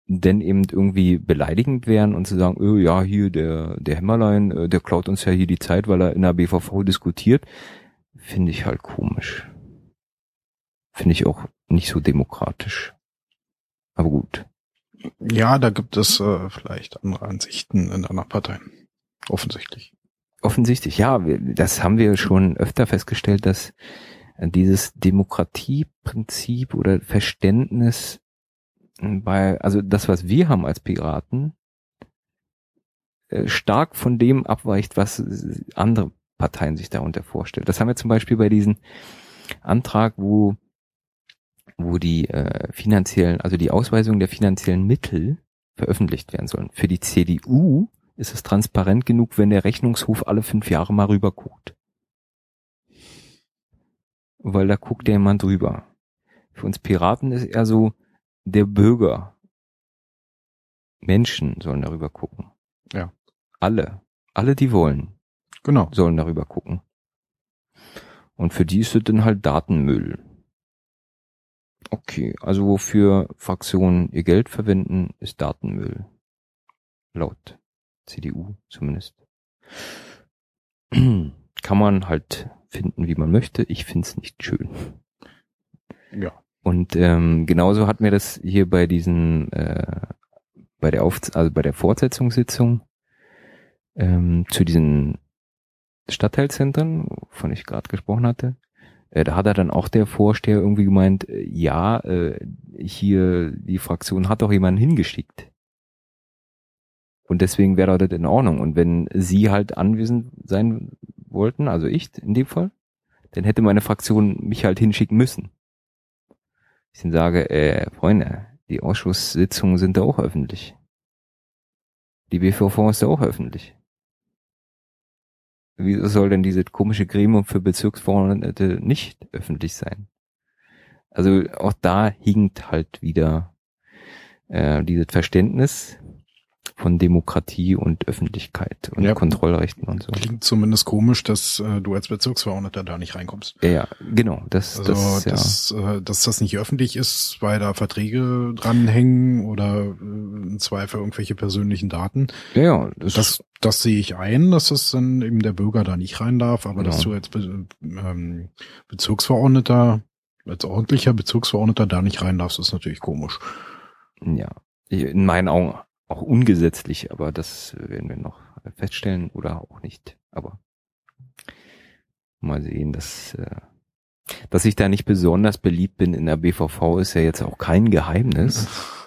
denn eben irgendwie beleidigend wären und zu sagen, oh, ja, hier der, der Hämmerlein, äh, der klaut uns ja hier die Zeit, weil er in der BVV diskutiert, finde ich halt komisch. Finde ich auch nicht so demokratisch. Aber gut. Ja, da gibt es äh, vielleicht andere Ansichten in anderen Parteien. Offensichtlich. Offensichtlich, ja, das haben wir schon öfter festgestellt, dass dieses Demokratieprinzip oder Verständnis bei, also das, was wir haben als Piraten, äh, stark von dem abweicht, was andere Parteien sich darunter vorstellen. Das haben wir zum Beispiel bei diesem Antrag, wo wo die äh, finanziellen, also die Ausweisung der finanziellen Mittel veröffentlicht werden sollen. Für die CDU ist es transparent genug, wenn der Rechnungshof alle fünf Jahre mal rüber guckt. Weil da guckt der jemand drüber. Für uns Piraten ist eher so, der Bürger. Menschen sollen darüber gucken. Ja. Alle. Alle, die wollen. Genau. Sollen darüber gucken. Und für die ist es dann halt Datenmüll. Okay, also wofür Fraktionen ihr Geld verwenden, ist Datenmüll. Laut CDU zumindest. Kann man halt finden, wie man möchte. Ich find's nicht schön. Ja. Und ähm, genauso hatten wir das hier bei diesen, äh, bei der Auf also bei der Fortsetzungssitzung ähm, zu diesen Stadtteilzentren, wovon ich gerade gesprochen hatte. Äh, da hat er dann auch der Vorsteher irgendwie gemeint, äh, ja, äh, hier die Fraktion hat doch jemanden hingeschickt. Und deswegen wäre das in Ordnung. Und wenn Sie halt anwesend sein wollten, also ich in dem Fall, dann hätte meine Fraktion mich halt hinschicken müssen. Ich dann sage, äh, Freunde, die Ausschusssitzungen sind da auch öffentlich. Die BVV ist da auch öffentlich. Wieso soll denn dieses komische Gremium für Bezirksverordnete nicht öffentlich sein? Also auch da hinkt halt wieder äh, dieses Verständnis von Demokratie und Öffentlichkeit und Ja. Kontrollrechten und so. Klingt zumindest komisch, dass äh, du als Bezirksverordneter da nicht reinkommst. Ja, ja, genau. Das, Also, das, ja. dass, äh, dass das nicht öffentlich ist, weil da Verträge dranhängen oder äh, im Zweifel irgendwelche persönlichen Daten. ja, ja, das, Das, das sehe ich ein, dass das dann eben der Bürger da nicht rein darf, aber Genau. dass du als Be ähm, Bezirksverordneter, als ordentlicher Bezirksverordneter da nicht rein darfst, ist natürlich komisch. ja, in meinen Augen auch ungesetzlich, aber das werden wir noch feststellen oder auch nicht. Aber mal sehen, dass, äh, dass ich da nicht besonders beliebt bin in der BVV ist ja jetzt auch kein Geheimnis.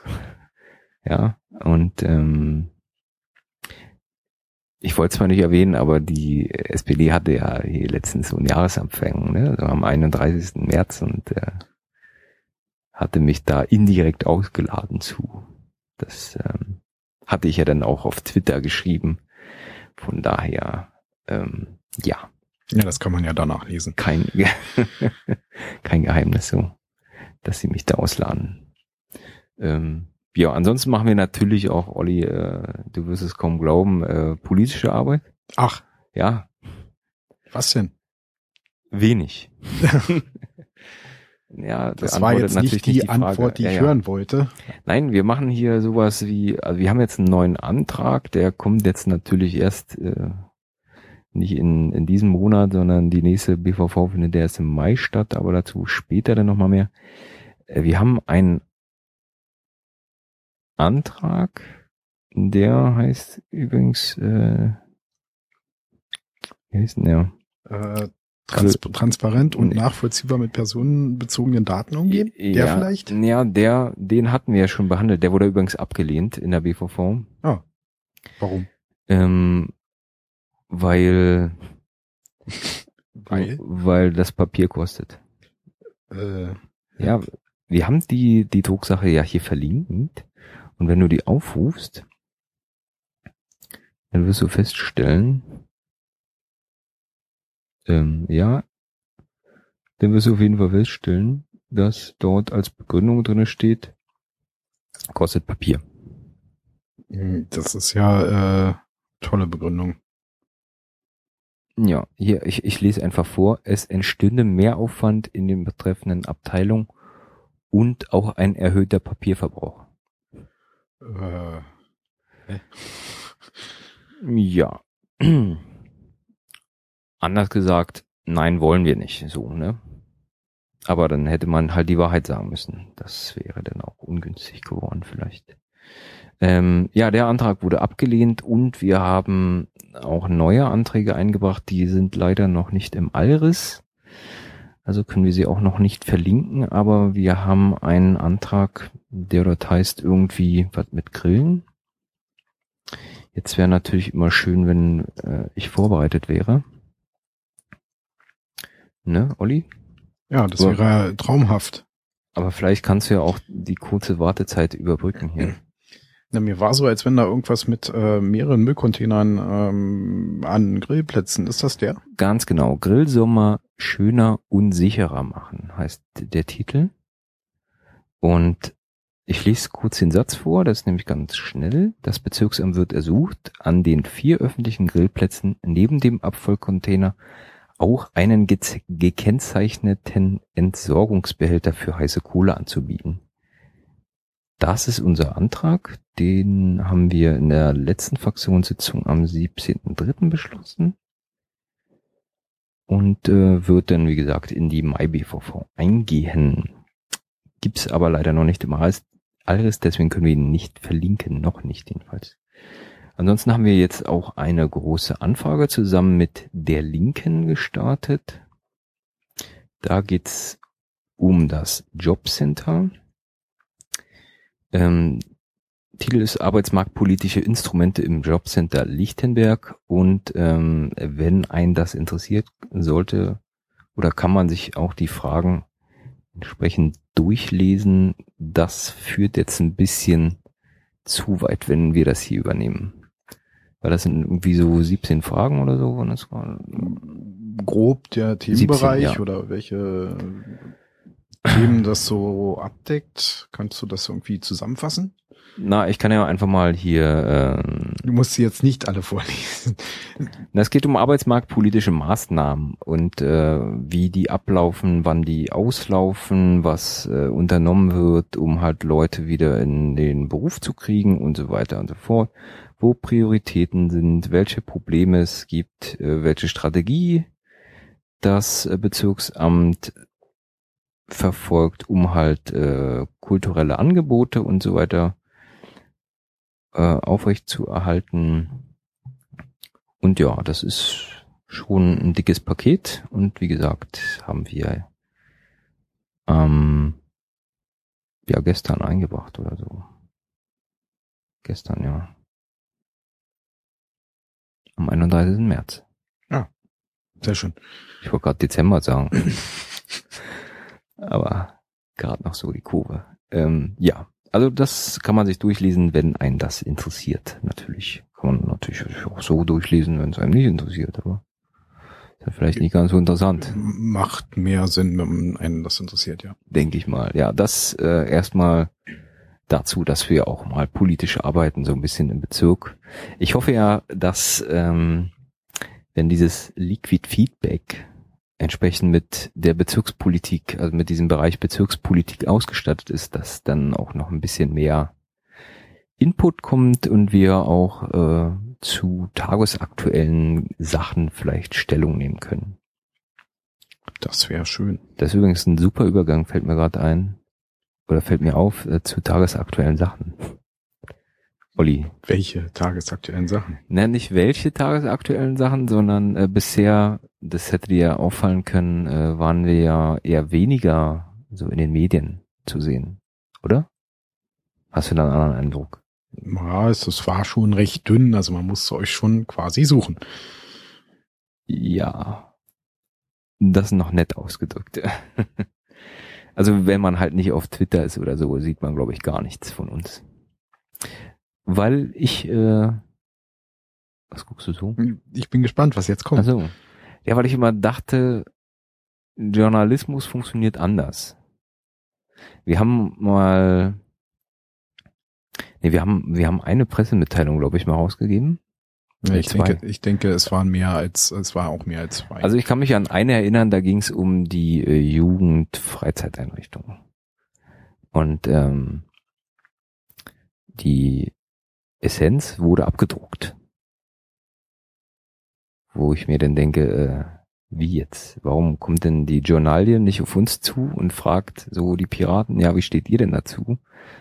Ja, und ähm, ich wollte zwar nicht erwähnen, aber die SPD hatte ja hier letztens so ein Jahresempfang, ne? also am 31. März und äh, hatte mich da indirekt ausgeladen zu. Das ähm, hatte ich ja dann auch auf Twitter geschrieben. Von daher, ähm, ja, Ja, das kann man ja danach lesen. kein, kein Geheimnis so, dass sie mich da ausladen. Ähm, ja, ansonsten machen wir natürlich auch, Olli, äh, du wirst es kaum glauben, äh, politische Arbeit. Ach, Ja, was denn? wenig. ja, Das war jetzt nicht die, Antwort, die Ja, ich ja. hören wollte. Nein, wir machen hier sowas wie, also wir haben jetzt einen neuen Antrag, der kommt jetzt natürlich erst äh, nicht in, in diesem Monat, sondern die nächste BVV findet erst im Mai statt, aber dazu später dann nochmal mehr. Äh, wir haben einen Antrag, der heißt übrigens, äh, wie heißt denn der? Äh, trans transparent und nachvollziehbar mit personenbezogenen Daten umgehen? Der ja, vielleicht? Ja, der, den hatten wir ja schon behandelt. Der wurde übrigens abgelehnt in der BVV. Warum? Ähm, weil, Weil? weil das Papier kostet. Äh, Ja, wir haben die, die Drucksache ja hier verlinkt. Und wenn du die aufrufst, dann wirst du feststellen, ähm, ja, dann wirst du auf jeden Fall feststellen, dass dort als Begründung drinne steht, kostet Papier. das ist ja äh, tolle Begründung. Ja, hier, ich, ich lese einfach vor. Es entstünde Mehraufwand in den betreffenden Abteilungen und auch ein erhöhter Papierverbrauch. Äh, Ja. Anders gesagt, nein, wollen wir nicht, so, ne? Aber dann hätte man halt die Wahrheit sagen müssen. Das wäre dann auch ungünstig geworden vielleicht. Ähm, ja, der Antrag wurde abgelehnt und wir haben auch neue Anträge eingebracht, die sind leider noch nicht im Allriss. Also können wir sie auch noch nicht verlinken, aber wir haben einen Antrag, der dort heißt irgendwie was mit Grillen. Jetzt wäre natürlich immer schön, wenn äh, ich vorbereitet wäre. Ne, Olli? Ja, das Aber- wäre traumhaft. Aber vielleicht kannst du ja auch die kurze Wartezeit überbrücken hier. Na, mir war so, als wenn da irgendwas mit äh, mehreren Müllcontainern ähm, an Grillplätzen. Ist das der? Ganz genau. Grillsommer schöner, unsicherer machen, heißt der Titel. Und ich lese kurz den Satz vor, das ist nämlich ganz schnell. Das Bezirksamt wird ersucht, an den vier öffentlichen Grillplätzen neben dem Abfallcontainer auch einen gekennzeichneten Entsorgungsbehälter für heiße Kohle anzubieten. Das ist unser Antrag. Den haben wir in der letzten Fraktionssitzung am 17.03. beschlossen und äh, wird dann, wie gesagt, in die Mai-BVV eingehen. Gibt's aber leider noch nicht im Aris, deswegen können wir ihn nicht verlinken, noch nicht jedenfalls. Ansonsten haben wir jetzt auch eine große Anfrage zusammen mit der Linken gestartet. Da geht's um das Jobcenter. Ähm, Titel ist Arbeitsmarktpolitische Instrumente im Jobcenter Lichtenberg und ähm, wenn einen das interessiert, sollte oder kann man sich auch die Fragen entsprechend durchlesen. Das führt jetzt ein bisschen zu weit, wenn wir das hier übernehmen. Weil das sind irgendwie so 17 Fragen oder so. Und das war, Grob der Themenbereich 17, ja. oder welche Themen das so abdeckt? Kannst du das irgendwie zusammenfassen? Na, ich kann ja einfach mal hier ähm, Du musst sie jetzt nicht alle vorlesen. Na, Es geht um arbeitsmarktpolitische Maßnahmen und äh, wie die ablaufen, wann die auslaufen, was äh, unternommen wird, um halt Leute wieder in den Beruf zu kriegen und so weiter und so fort. Wo Prioritäten sind, welche Probleme es gibt, äh, welche Strategie das äh, Bezirksamt verfolgt, um halt äh, kulturelle Angebote und so weiter äh, aufrecht zu erhalten. Und ja, das ist schon ein dickes Paket und wie gesagt, haben wir ähm, ja gestern eingebracht oder so. Gestern, ja. Am 31. März. Sehr schön. Ich wollte gerade Dezember sagen. Aber gerade noch so die Kurve. Ähm, ja, also das kann man sich durchlesen, wenn einen das interessiert. Natürlich kann man natürlich auch so durchlesen, wenn es einem nicht interessiert. Aber ist ja vielleicht nicht ganz so interessant, Macht mehr Sinn, wenn einen das interessiert, ja. denke ich mal. Ja, das äh, erstmal dazu, dass wir auch mal politisch arbeiten, so ein bisschen im Bezirk. Ich hoffe ja, dass ähm, wenn dieses Liquid Feedback entsprechend mit der Bezirkspolitik, also mit diesem Bereich Bezirkspolitik ausgestattet ist, dass dann auch noch ein bisschen mehr Input kommt und wir auch äh, zu tagesaktuellen Sachen vielleicht Stellung nehmen können. Das wäre schön. Das ist übrigens ein super Übergang, fällt mir gerade ein. Oder fällt mir auf, äh, zu tagesaktuellen Sachen. Olli, Welche tagesaktuellen Sachen? na nicht welche tagesaktuellen Sachen, sondern äh, bisher, das hätte dir ja auffallen können, äh, waren wir ja eher weniger so in den Medien zu sehen, oder? Hast du da einen anderen Eindruck? Ja, es, es war schon recht dünn, also man musste euch schon quasi suchen. Ja, das ist noch nett ausgedrückt. also wenn man halt nicht auf Twitter ist oder so, sieht man, glaube ich, gar nichts von uns. Weil ich, äh, was guckst du so? Ich bin gespannt, was jetzt kommt. Also, ja, weil ich immer dachte, Journalismus funktioniert anders. Wir haben mal, nee, wir haben, wir haben eine Pressemitteilung, glaube ich, mal rausgegeben. Ja, ich, zwei. denke, ich denke, es waren mehr als, es war auch mehr als zwei. Also ich kann mich an eine erinnern, da ging es um die äh, Jugendfreizeiteinrichtung. Und ähm, die Essenz wurde abgedruckt. Wo ich mir dann denke, äh, wie jetzt? Warum kommt denn die Journalie nicht auf uns zu und fragt so die Piraten, ja, wie steht ihr denn dazu?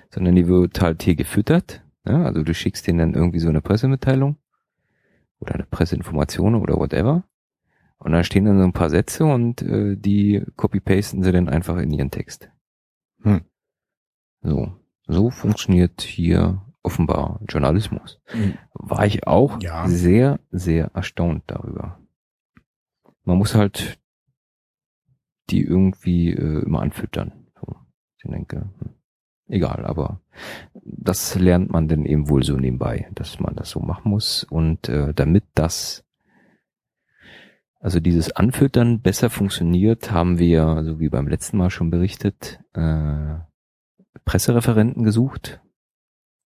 Sondern die wird halt hier gefüttert. Ja? Also du schickst denen dann irgendwie so eine Pressemitteilung oder eine Presseinformation oder whatever. Und da stehen dann so ein paar Sätze und äh, die copy-pasten sie dann einfach in ihren Text. Hm. So. So funktioniert hier offenbar Journalismus. Hm. War ich auch Ja. sehr, sehr erstaunt darüber. Man muss halt die irgendwie äh, immer anfüttern. So, ich denke, hm, egal, aber das lernt man denn eben wohl so nebenbei, dass man das so machen muss. Und äh, damit das, also dieses Anfüttern besser funktioniert, haben wir, so wie beim letzten Mal schon berichtet, äh, Pressereferenten gesucht.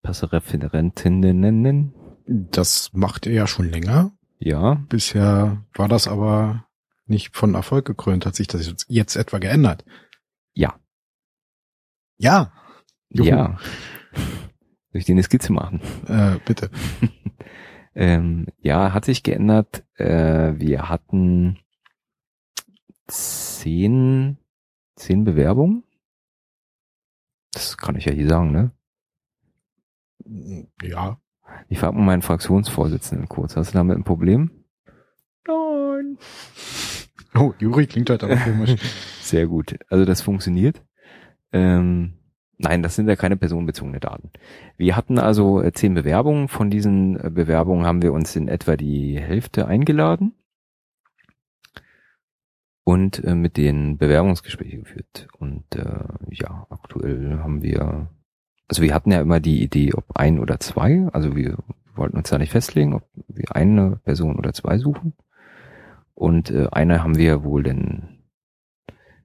Pressereferentinnen. Das macht er ja schon länger. Ja. Bisher war das aber nicht von Erfolg gekrönt. Hat sich das jetzt, etwa geändert? Ja. Ja. Juhu. Ja. Ich dir eine Skizze machen? Äh, bitte. Ähm, ja, hat sich geändert. Äh, wir hatten zehn, zehn Bewerbungen. Das kann ich ja hier sagen, ne? Ja. Ich frage mal meinen Fraktionsvorsitzenden kurz. Hast du damit ein Problem? Nein. Oh, Juri klingt halt aber komisch. Sehr gut. Also das funktioniert. Ähm, nein, das sind ja keine personenbezogene Daten. Wir hatten also äh, zehn Bewerbungen. Von diesen äh, Bewerbungen haben wir uns in etwa die Hälfte eingeladen und äh, mit den Bewerbungsgespräche geführt. Und äh, ja, aktuell haben wir, also wir hatten ja immer die Idee, ob ein oder zwei. Also wir wollten uns da nicht festlegen, ob wir eine Person oder zwei suchen. Und äh, eine haben wir wohl denn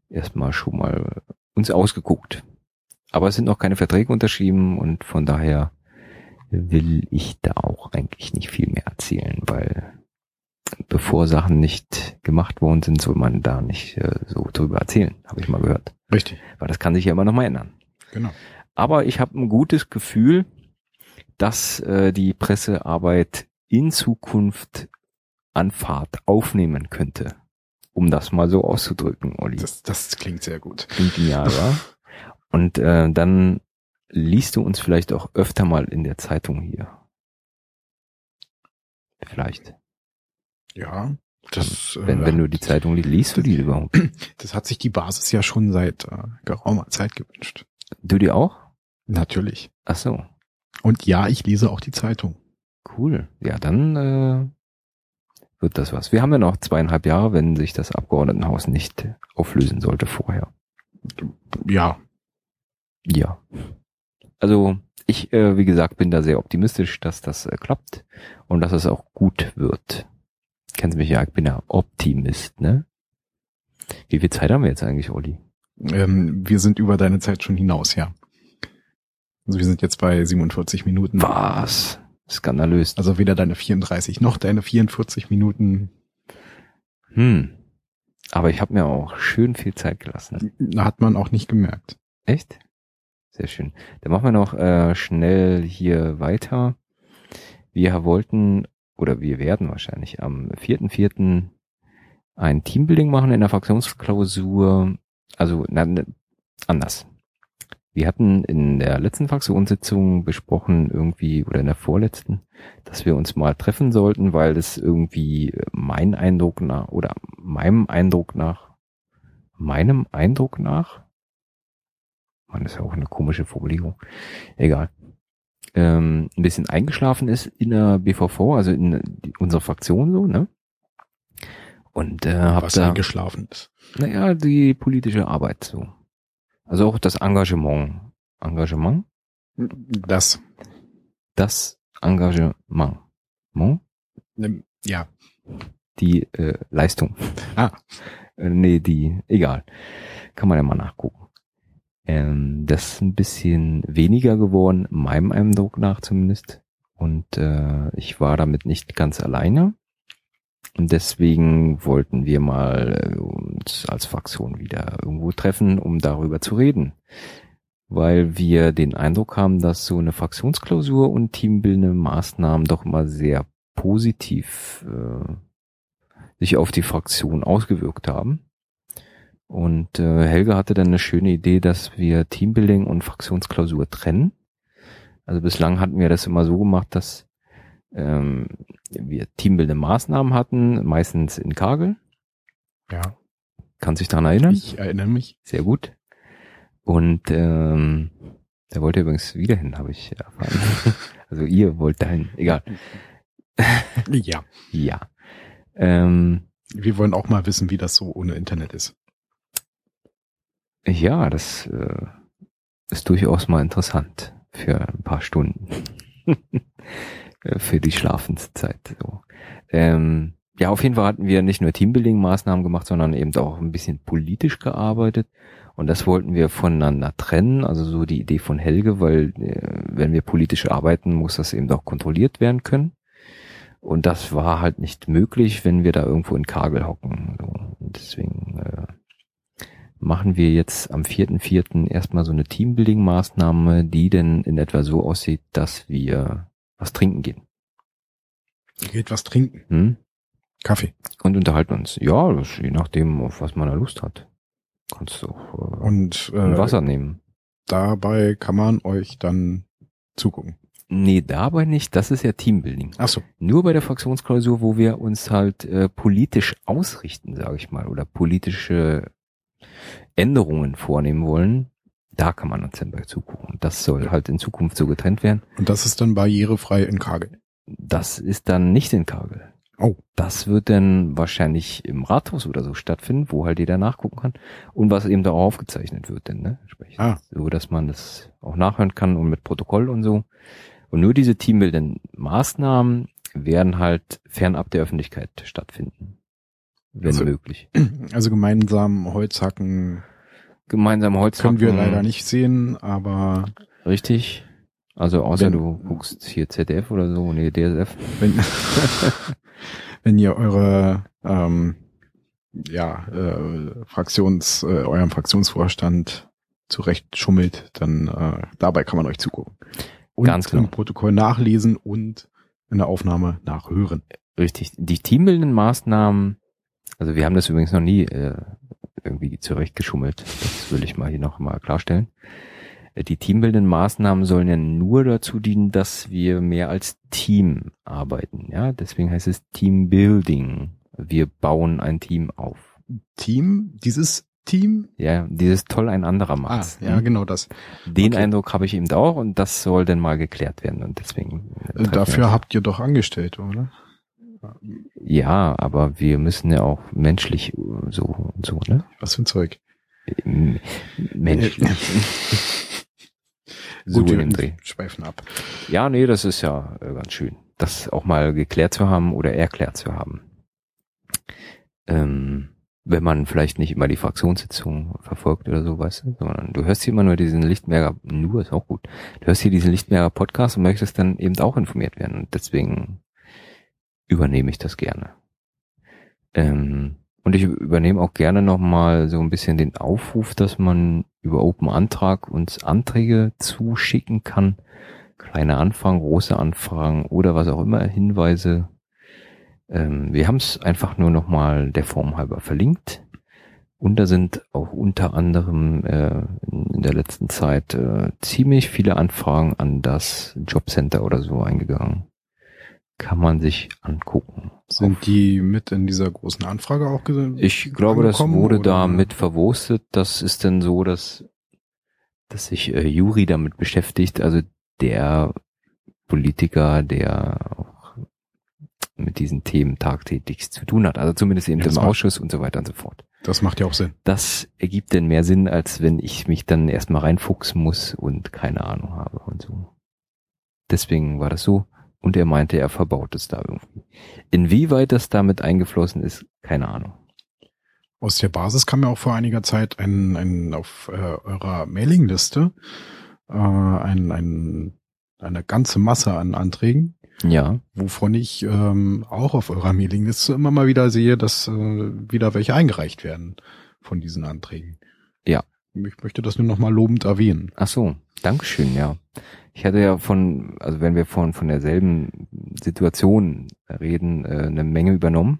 erstmal schon mal uns ausgeguckt. Aber es sind noch keine Verträge unterschrieben und von daher will ich da auch eigentlich nicht viel mehr erzählen, weil bevor Sachen nicht gemacht worden sind, soll man da nicht äh, so drüber erzählen, habe ich mal gehört. Richtig. Weil das kann sich ja immer noch mal ändern. Genau. Aber ich habe ein gutes Gefühl, dass äh, die Pressearbeit in Zukunft an Fahrt aufnehmen könnte. Um das mal so auszudrücken, Olli. Das, das klingt sehr gut. Klingt genial, wa? Und äh, dann liest du uns vielleicht auch öfter mal in der Zeitung hier. Vielleicht. Ja. Das, Wenn, äh, wenn du die Zeitung liest, liest du die überhaupt? das hat sich die Basis ja schon seit äh, geraumer Zeit gewünscht. Du die auch? Natürlich. Ach so, Und ja, ich lese auch die Zeitung. cool. Ja, dann äh, wird das was. Wir haben ja noch zweieinhalb Jahre, wenn sich das Abgeordnetenhaus nicht auflösen sollte vorher. Ja. Ja. Also ich, äh, wie gesagt, bin da sehr optimistisch, dass das äh, klappt und dass es auch gut wird. Kennst mich ja, ich bin ja Optimist, ne? Wie viel Zeit haben wir jetzt eigentlich, Olli? Ähm, wir sind über deine Zeit schon hinaus, ja. Also wir sind jetzt bei 47 Minuten. Was? Skandalös. Also weder deine 34 noch deine 44 Minuten. Hm. Aber ich habe mir auch schön viel Zeit gelassen. Hat man auch nicht gemerkt. Echt? Sehr schön. Dann machen wir noch äh, schnell hier weiter. Wir wollten, oder wir werden wahrscheinlich am 4.4. ein Teambuilding machen in der Fraktionsklausur. Also na, ne, anders. Wir hatten in der letzten Fraktionssitzung besprochen, irgendwie, oder in der vorletzten, dass wir uns mal treffen sollten, weil das irgendwie mein Eindruck nach, oder meinem Eindruck nach, meinem Eindruck nach, man ist ja auch eine komische Formulierung, egal, ähm, ein bisschen eingeschlafen ist in der BVV, also in unserer Fraktion so, ne? Und äh, hab was da, eingeschlafen ist. naja, die politische Arbeit so. Also auch das Engagement. Engagement? Das. Das Engagement. Mon? Ähm, Ja. Die äh, Leistung. Ah. Äh, nee, die, egal. Kann man ja mal nachgucken. Ähm, das ist ein bisschen weniger geworden, meinem Eindruck nach zumindest. Und äh, ich war damit nicht ganz alleine. Und deswegen wollten wir mal äh, uns als Fraktion wieder irgendwo treffen, um darüber zu reden. Weil wir den Eindruck haben, dass so eine Fraktionsklausur und teambildende Maßnahmen doch immer sehr positiv äh, sich auf die Fraktion ausgewirkt haben. Und äh, Helge hatte dann eine schöne Idee, dass wir Teambuilding und Fraktionsklausur trennen. Also bislang hatten wir das immer so gemacht, dass ähm, wir teambildende Maßnahmen hatten, meistens in Kagel. Ja. Kann sich daran erinnern? Ich erinnere mich. Sehr gut. Und ähm, der wollte übrigens wieder hin, habe ich erfahren. also ihr wollt dahin, egal. Ja. Ja. Ähm, Wir wollen auch mal wissen, wie das so ohne Internet ist. Ja, das äh, ist durchaus mal interessant für ein paar Stunden. für die Schlafenszeit. So. Ähm, ja, auf jeden Fall hatten wir nicht nur Teambuilding-Maßnahmen gemacht, sondern eben auch ein bisschen politisch gearbeitet. Und das wollten wir voneinander trennen. Also so die Idee von Helge, weil äh, wenn wir politisch arbeiten, muss das eben auch kontrolliert werden können. Und das war halt nicht möglich, wenn wir da irgendwo in Kagel hocken. So. Deswegen äh, machen wir jetzt am 4.4. erstmal so eine Teambuilding-Maßnahme, die denn in etwa so aussieht, dass wir was trinken gehen. Geht was trinken. Hm? Kaffee. Und unterhalten uns. Ja, das, je nachdem, auf was man da Lust hat. Kannst du auch äh, Und äh, Wasser nehmen. dabei kann man euch dann zugucken. Nee, dabei nicht. Das ist ja Teambuilding. Ach so. Nur bei der Fraktionsklausur, wo wir uns halt äh, politisch ausrichten, sage ich mal, oder politische Änderungen vornehmen wollen, da kann man uns dann bei zugucken. Das soll halt in Zukunft so getrennt werden. Und das ist dann barrierefrei in Kagel. Das ist dann nicht in Kagel. Oh. Das wird dann wahrscheinlich im Rathaus oder so stattfinden, wo halt jeder nachgucken kann und was eben da auch aufgezeichnet wird, denn, ne? Sprich, Ah. so dass man das auch nachhören kann und mit Protokoll und so. Und nur diese teambildenden Maßnahmen werden halt fernab der Öffentlichkeit stattfinden. Wenn Also- möglich. Also gemeinsam Holzhacken Gemeinsam Holz können wir leider nicht sehen, aber Richtig. Also außer Wenn- du guckst hier ZDF oder so, nee, DSF. wenn, wenn ihr eure ähm, ja, äh, Fraktions, äh, eurem Fraktionsvorstand zurecht schummelt, dann äh, dabei kann man euch zugucken. Und Ganz genau. im Protokoll nachlesen und in der Aufnahme nachhören. Richtig. Die teambildenden Maßnahmen, also wir haben das übrigens noch nie äh, irgendwie zurechtgeschummelt. Das will ich mal hier noch mal klarstellen. Die teambildenden Maßnahmen sollen ja nur dazu dienen, dass wir mehr als Team arbeiten. Ja, deswegen heißt es Teambuilding. Wir bauen ein Team auf. Team, dieses Team? Ja, dieses toll ein anderer Ah, macht. ja, genau das. Den okay. Eindruck habe ich eben auch und das soll dann mal geklärt werden und deswegen. äh, Dafür habt ihr doch Angestellte, oder? Ja, aber wir müssen ja auch menschlich äh, so und so, ne? Was für ein Zeug. M- Menschlich. so Gut, dem Dreh. schweifen ab. Ja, nee, das ist ja äh, ganz schön, das auch mal geklärt zu haben oder erklärt zu haben. Ähm, wenn man vielleicht nicht immer die Fraktionssitzung verfolgt oder so, weißt du, sondern du hörst hier immer nur diesen Lichtmerger, nur ist auch gut, du hörst hier diesen Lichtmerger Podcast und möchtest dann eben auch informiert werden und deswegen übernehme ich das gerne. Ähm, und ich übernehme auch gerne nochmal so ein bisschen den Aufruf, dass man über Open Antrag uns Anträge zuschicken kann. Kleine Anfragen, große Anfragen oder was auch immer, Hinweise. Ähm, wir haben es einfach nur nochmal der Form halber verlinkt. Und da sind auch unter anderem äh, in der letzten Zeit äh, ziemlich viele Anfragen an das Jobcenter oder so eingegangen. Kann man sich angucken. Sind die mit in dieser großen Anfrage auch gesehen? Ich glaube, das wurde oder? da mit verwurstet. Das ist dann so, dass, dass sich äh, Juri damit beschäftigt, also der Politiker, der auch mit diesen Themen tagtäglich zu tun hat. Also zumindest eben Ja, im macht- Ausschuss und so weiter und so fort. Das macht ja auch Sinn. Das ergibt denn mehr Sinn, als wenn ich mich dann erstmal reinfuchsen muss und keine Ahnung habe und so. Deswegen war das so. Und er meinte, er verbaut es da irgendwie. Inwieweit das damit eingeflossen ist, keine Ahnung. Aus der Basis kam ja auch vor einiger Zeit ein, ein auf äh, eurer Mailingliste äh, ein, ein, eine ganze Masse an Anträgen, Ja, wovon ich ähm, auch auf eurer Mailingliste immer mal wieder sehe, dass äh, wieder welche eingereicht werden von diesen Anträgen. Ja. Ich möchte das nur noch mal lobend erwähnen. ach so, Dankeschön, ja. Ich hatte ja von, also wenn wir von, von derselben Situation reden, äh, eine Menge übernommen.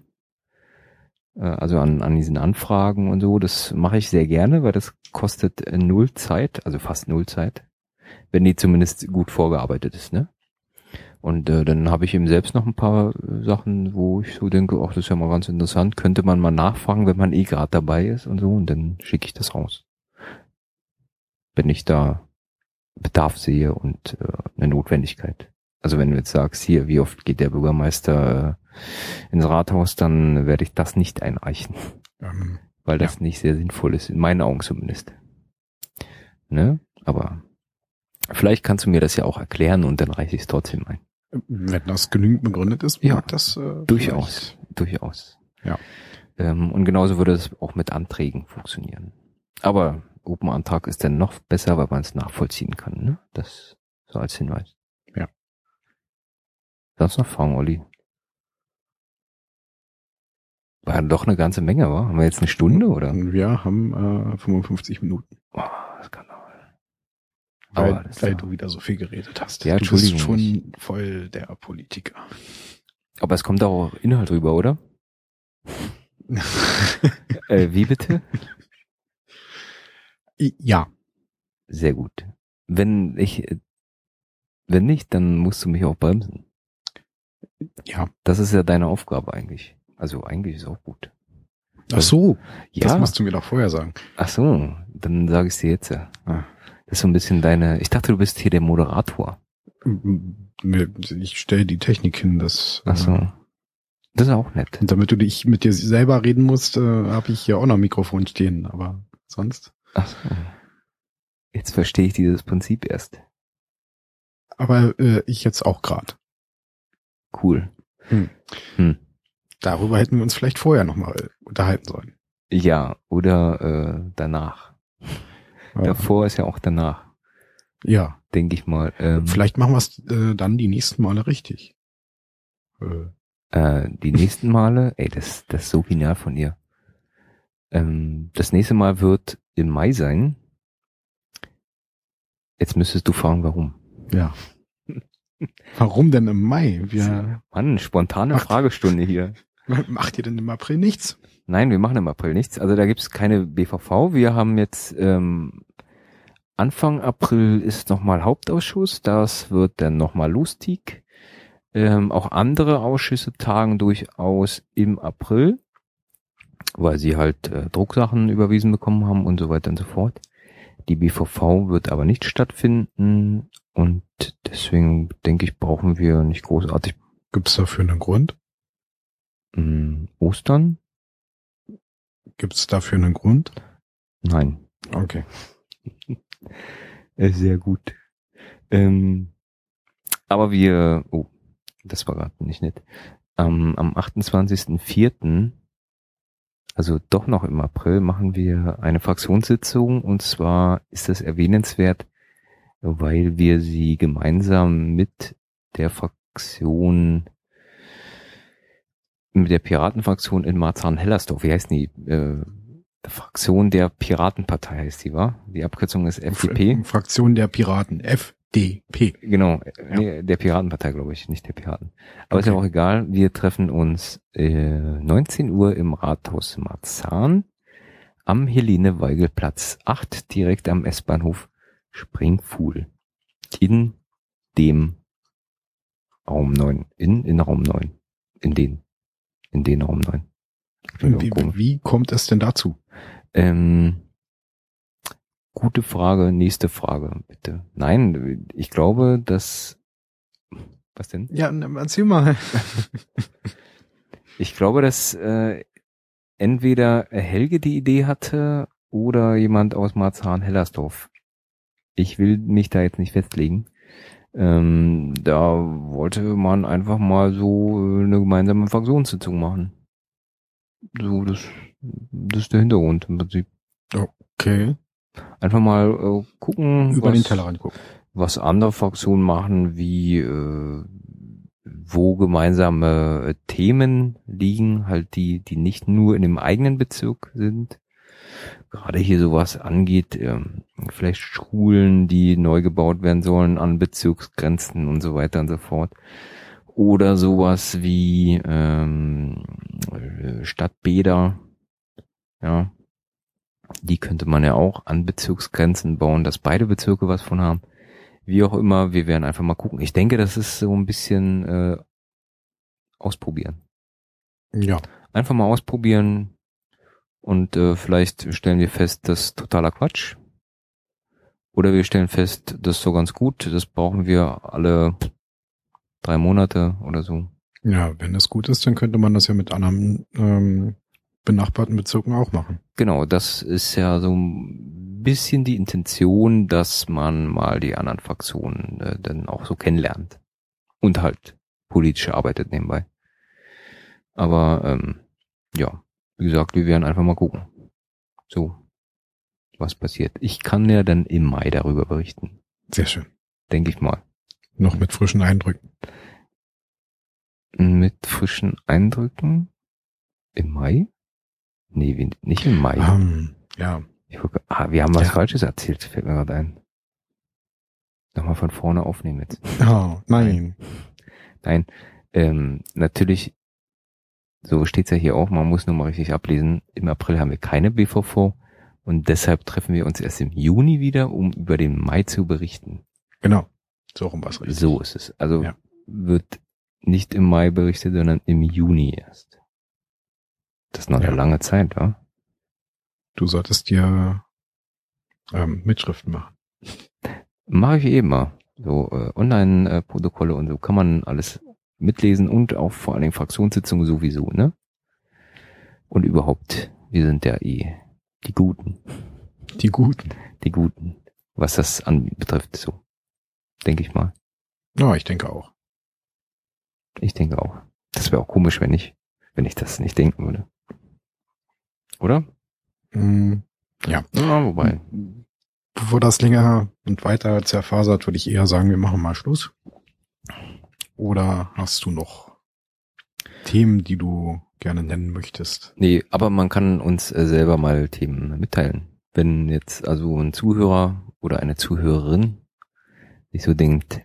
Äh, Also an, an diesen Anfragen und so, das mache ich sehr gerne, weil das kostet äh, null Zeit, also fast null Zeit, wenn die zumindest gut vorgearbeitet ist, ne? Und äh, dann habe ich eben selbst noch ein paar äh, Sachen, wo ich so denke, ach, das ist ja mal ganz interessant, könnte man mal nachfragen, wenn man eh gerade dabei ist und so, und dann schicke ich das raus. Wenn ich da Bedarf sehe und äh, eine Notwendigkeit. Also wenn du jetzt sagst, hier, wie oft geht der Bürgermeister äh, ins Rathaus, dann werde ich das nicht einreichen, Ähm, weil das nicht sehr sinnvoll ist, in meinen Augen zumindest. Ne? Aber vielleicht kannst du mir das ja auch erklären und dann reiche ich es trotzdem ein. Wenn das genügend begründet ist, Ja, mag das äh, Durchaus, durchaus. Ja. Ähm, und genauso würde es auch mit Anträgen funktionieren. Aber Open-Antrag ist dann noch besser, weil man es nachvollziehen kann. Ne? Das so als Hinweis. Ja. Sonst noch Fragen, Olli? War doch eine ganze Menge, wa? Haben wir jetzt eine Stunde oder? Wir haben äh, 55 Minuten, Oh, Skandal. weil, Aber das ist weil ja- du wieder so viel geredet hast. Ja, du bist schon voll der Politiker. Aber es kommt auch Inhalt rüber, oder? Äh, wie bitte? ja, Sehr gut. Wenn ich, äh, wenn nicht, dann musst du mich auch bremsen. ja. Das ist ja deine Aufgabe eigentlich. Also eigentlich ist auch gut. Ach so, Ja. das musst du mir doch vorher sagen. Ach so, dann sage ich dir jetzt. ja. Ah. Das ist so ein bisschen deine. Ich dachte, du bist hier der Moderator. Mir- Ich stelle die Technik hin, das. Ach so. äh, Das ist auch nett. Und damit du dich mit dir selber reden musst, äh, habe ich hier auch noch ein Mikrofon stehen, aber sonst. Ach so. Jetzt verstehe ich dieses Prinzip erst. Aber äh, ich jetzt auch gerade. Cool. Hm. Hm. Darüber hätten wir uns vielleicht vorher nochmal unterhalten sollen. Ja, oder äh, danach. Äh, Davor ist ja auch danach, ja, denke ich mal. Ähm, vielleicht machen wir es äh, dann die nächsten Male richtig. Äh, Äh, die nächsten Male, ey, das, das ist so genial von ihr. Ähm, das nächste Mal wird im Mai sein. Jetzt müsstest du fragen, warum. ja. Warum denn im Mai? Wir, Mann, spontane Macht- Fragestunde hier. macht ihr denn im April nichts? Nein, wir machen im April nichts. Also da gibt's keine BVV. Wir haben jetzt ähm, Anfang April ist nochmal Hauptausschuss. Das wird dann nochmal lustig. Ähm, auch andere Ausschüsse tagen durchaus im April, weil sie halt äh, Drucksachen überwiesen bekommen haben und so weiter und so fort. Die BVV wird aber nicht stattfinden und deswegen denke ich, brauchen wir nicht großartig Gibt es dafür einen Grund? mh, Ostern. Gibt es dafür einen Grund? Nein, Okay. Äh, Sehr gut. Ähm, aber wir, oh, das war gerade nicht nett. Ähm, am 28.04., also doch noch im April, machen wir eine Fraktionssitzung und zwar ist das erwähnenswert, weil wir sie gemeinsam mit der Fraktion, mit der Piratenfraktion in Marzahn-Hellersdorf, wie heißt die? Äh, Fraktion der Piratenpartei heißt die, war? Die Abkürzung ist FDP. Fraktion der Piraten. FDP. Genau, äh, nee, der Piratenpartei, glaube ich, nicht der Piraten. Aber ist ja Okay. auch egal. Wir treffen uns äh, 19 Uhr im Rathaus Marzahn am Helene-Weigel-Platz 8, direkt am S-Bahnhof Springfuhl. In dem Raum 9. In, in Raum 9. In den. In den Raum 9. Klingt auch Wie, wie kommt es denn dazu? Ähm, gute Frage, nächste Frage, bitte. Nein, ich glaube, dass was denn? Ja, erzähl mal. Ich glaube, dass äh, entweder Helge die Idee hatte oder jemand aus Marzahn-Hellersdorf. Ich will mich da jetzt nicht festlegen. Ähm, da wollte man einfach mal so äh, eine gemeinsame Fraktionssitzung machen. So, das, das ist der Hintergrund im Prinzip. Okay. Einfach mal äh, gucken, Über was, den Tellerrand gucken. was andere Fraktionen machen, wie äh, wo gemeinsame äh, Themen liegen, halt die, die nicht nur in dem eigenen Bezirk sind. Gerade hier sowas angeht, ähm, vielleicht Schulen, die neu gebaut werden sollen an Bezirksgrenzen und so weiter und so fort. Oder sowas wie ähm, äh, Stadtbäder, ja, die könnte man ja auch an Bezirksgrenzen bauen, dass beide Bezirke was von haben. Wie auch immer, wir werden einfach mal gucken. Ich denke, das ist so ein bisschen äh, ausprobieren. Ja. Einfach mal ausprobieren und äh, vielleicht stellen wir fest, das ist totaler Quatsch. Oder wir stellen fest, das ist so ganz gut, das brauchen wir alle drei Monate oder so. Ja, wenn das gut ist, dann könnte man das ja mit anderen ähm, benachbarten Bezirken auch machen. Genau, das ist ja so ein bisschen die Intention, dass man mal die anderen Fraktionen äh, dann auch so kennenlernt. Und halt politisch arbeitet nebenbei. Aber ähm, ja, wie gesagt, wir werden einfach mal gucken. So, was passiert. Ich kann ja dann im Mai darüber berichten. Sehr schön. Denke ich mal. Noch mit frischen Eindrücken. Mit frischen Eindrücken? Im Mai? Nee, nicht im Mai. Ähm, ja, gucke, ah, wir haben was Ja. Falsches erzählt, fällt mir gerade ein. Nochmal von vorne aufnehmen jetzt. oh, nein. Nein, ähm, natürlich, so steht's ja hier auch, man muss nur mal richtig ablesen. Im April haben wir keine BVV und deshalb treffen wir uns erst im Juni wieder, um über den Mai zu berichten. Genau. So rum was richtig. So ist es. Also Ja. wird nicht im Mai berichtet, sondern im Juni erst. Das ist noch Ja. eine lange Zeit, ja? Du solltest dir ähm, Mitschriften machen. Mache ich eh immer. So äh, Online-Protokolle und so kann man alles mitlesen und auch vor allen Dingen Fraktionssitzungen sowieso, ne? Und überhaupt, wir sind ja eh die Guten, Die guten. die Guten, was das anbetrifft, so. Denke ich mal. Ja, ich denke auch. Ich denke auch. Das wäre auch komisch, wenn ich, wenn ich das nicht denken würde. Oder? Mm, ja. Ja, wobei. Bevor das länger und weiter zerfasert, würde ich eher sagen, wir machen mal Schluss. Oder hast du noch Themen, die du gerne nennen möchtest? Nee, aber man kann uns äh, selber mal Themen mitteilen. Wenn jetzt also ein Zuhörer oder eine Zuhörerin sich so denkt,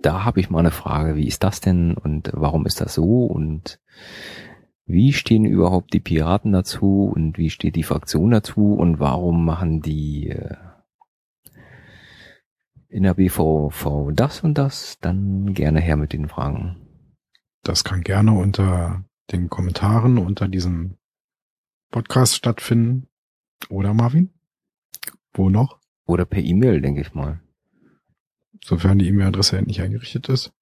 da habe ich mal eine Frage, wie ist das denn und warum ist das so und wie stehen überhaupt die Piraten dazu und wie steht die Fraktion dazu und warum machen die äh, in der BVV das und das, dann gerne her mit den Fragen. Das kann gerne unter den Kommentaren unter diesem Podcast stattfinden. Oder Marvin? Wo noch? Oder per E-Mail, denke ich mal. Sofern die E-Mail-Adresse endlich eingerichtet ist.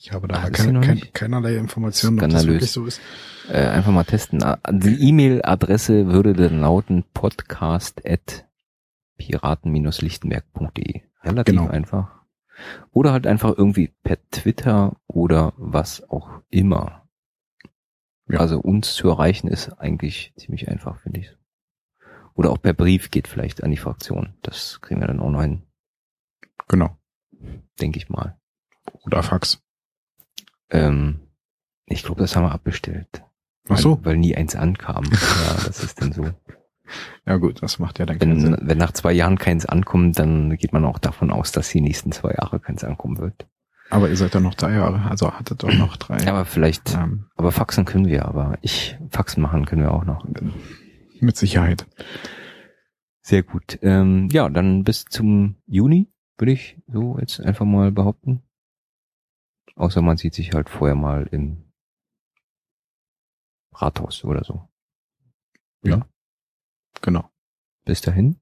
Ich habe da ist sie kein, keinerlei Informationen, ob das wirklich so ist. Äh, einfach mal testen. Ah, Die E-Mail-Adresse würde dann lauten podcast at piraten-lichtenberg.de. Relativ Genau. einfach. Oder halt einfach irgendwie per Twitter oder was auch immer. Ja. Also uns zu erreichen ist eigentlich ziemlich einfach, finde ich. Oder auch per Brief geht vielleicht an die Fraktion. Das kriegen wir dann auch noch hin, Genau. denke ich mal. Oder Fax. Ähm, ich glaube, das haben wir abbestellt. Ach so. Weil, weil nie eins ankam. ja, das ist dann so. Ja gut, das macht ja dann keinen Wenn, Sinn. wenn nach zwei Jahren keins ankommt, dann geht man auch davon aus, dass die nächsten zwei Jahre keins ankommen wird. Aber ihr seid ja noch drei Jahre, also hattet doch noch drei. Aber vielleicht, Ähm, aber faxen können wir, aber ich, Faxen machen können wir auch noch. mit Sicherheit. Sehr gut. Ähm, ja, dann bis zum Juni, würde ich so jetzt einfach mal behaupten. Außer man sieht sich halt vorher mal im Rathaus oder so. Genau. Bis dahin,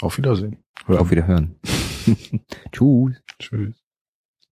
Auf Wiedersehen. auf Wiederhören. Tschüss. Tschüss.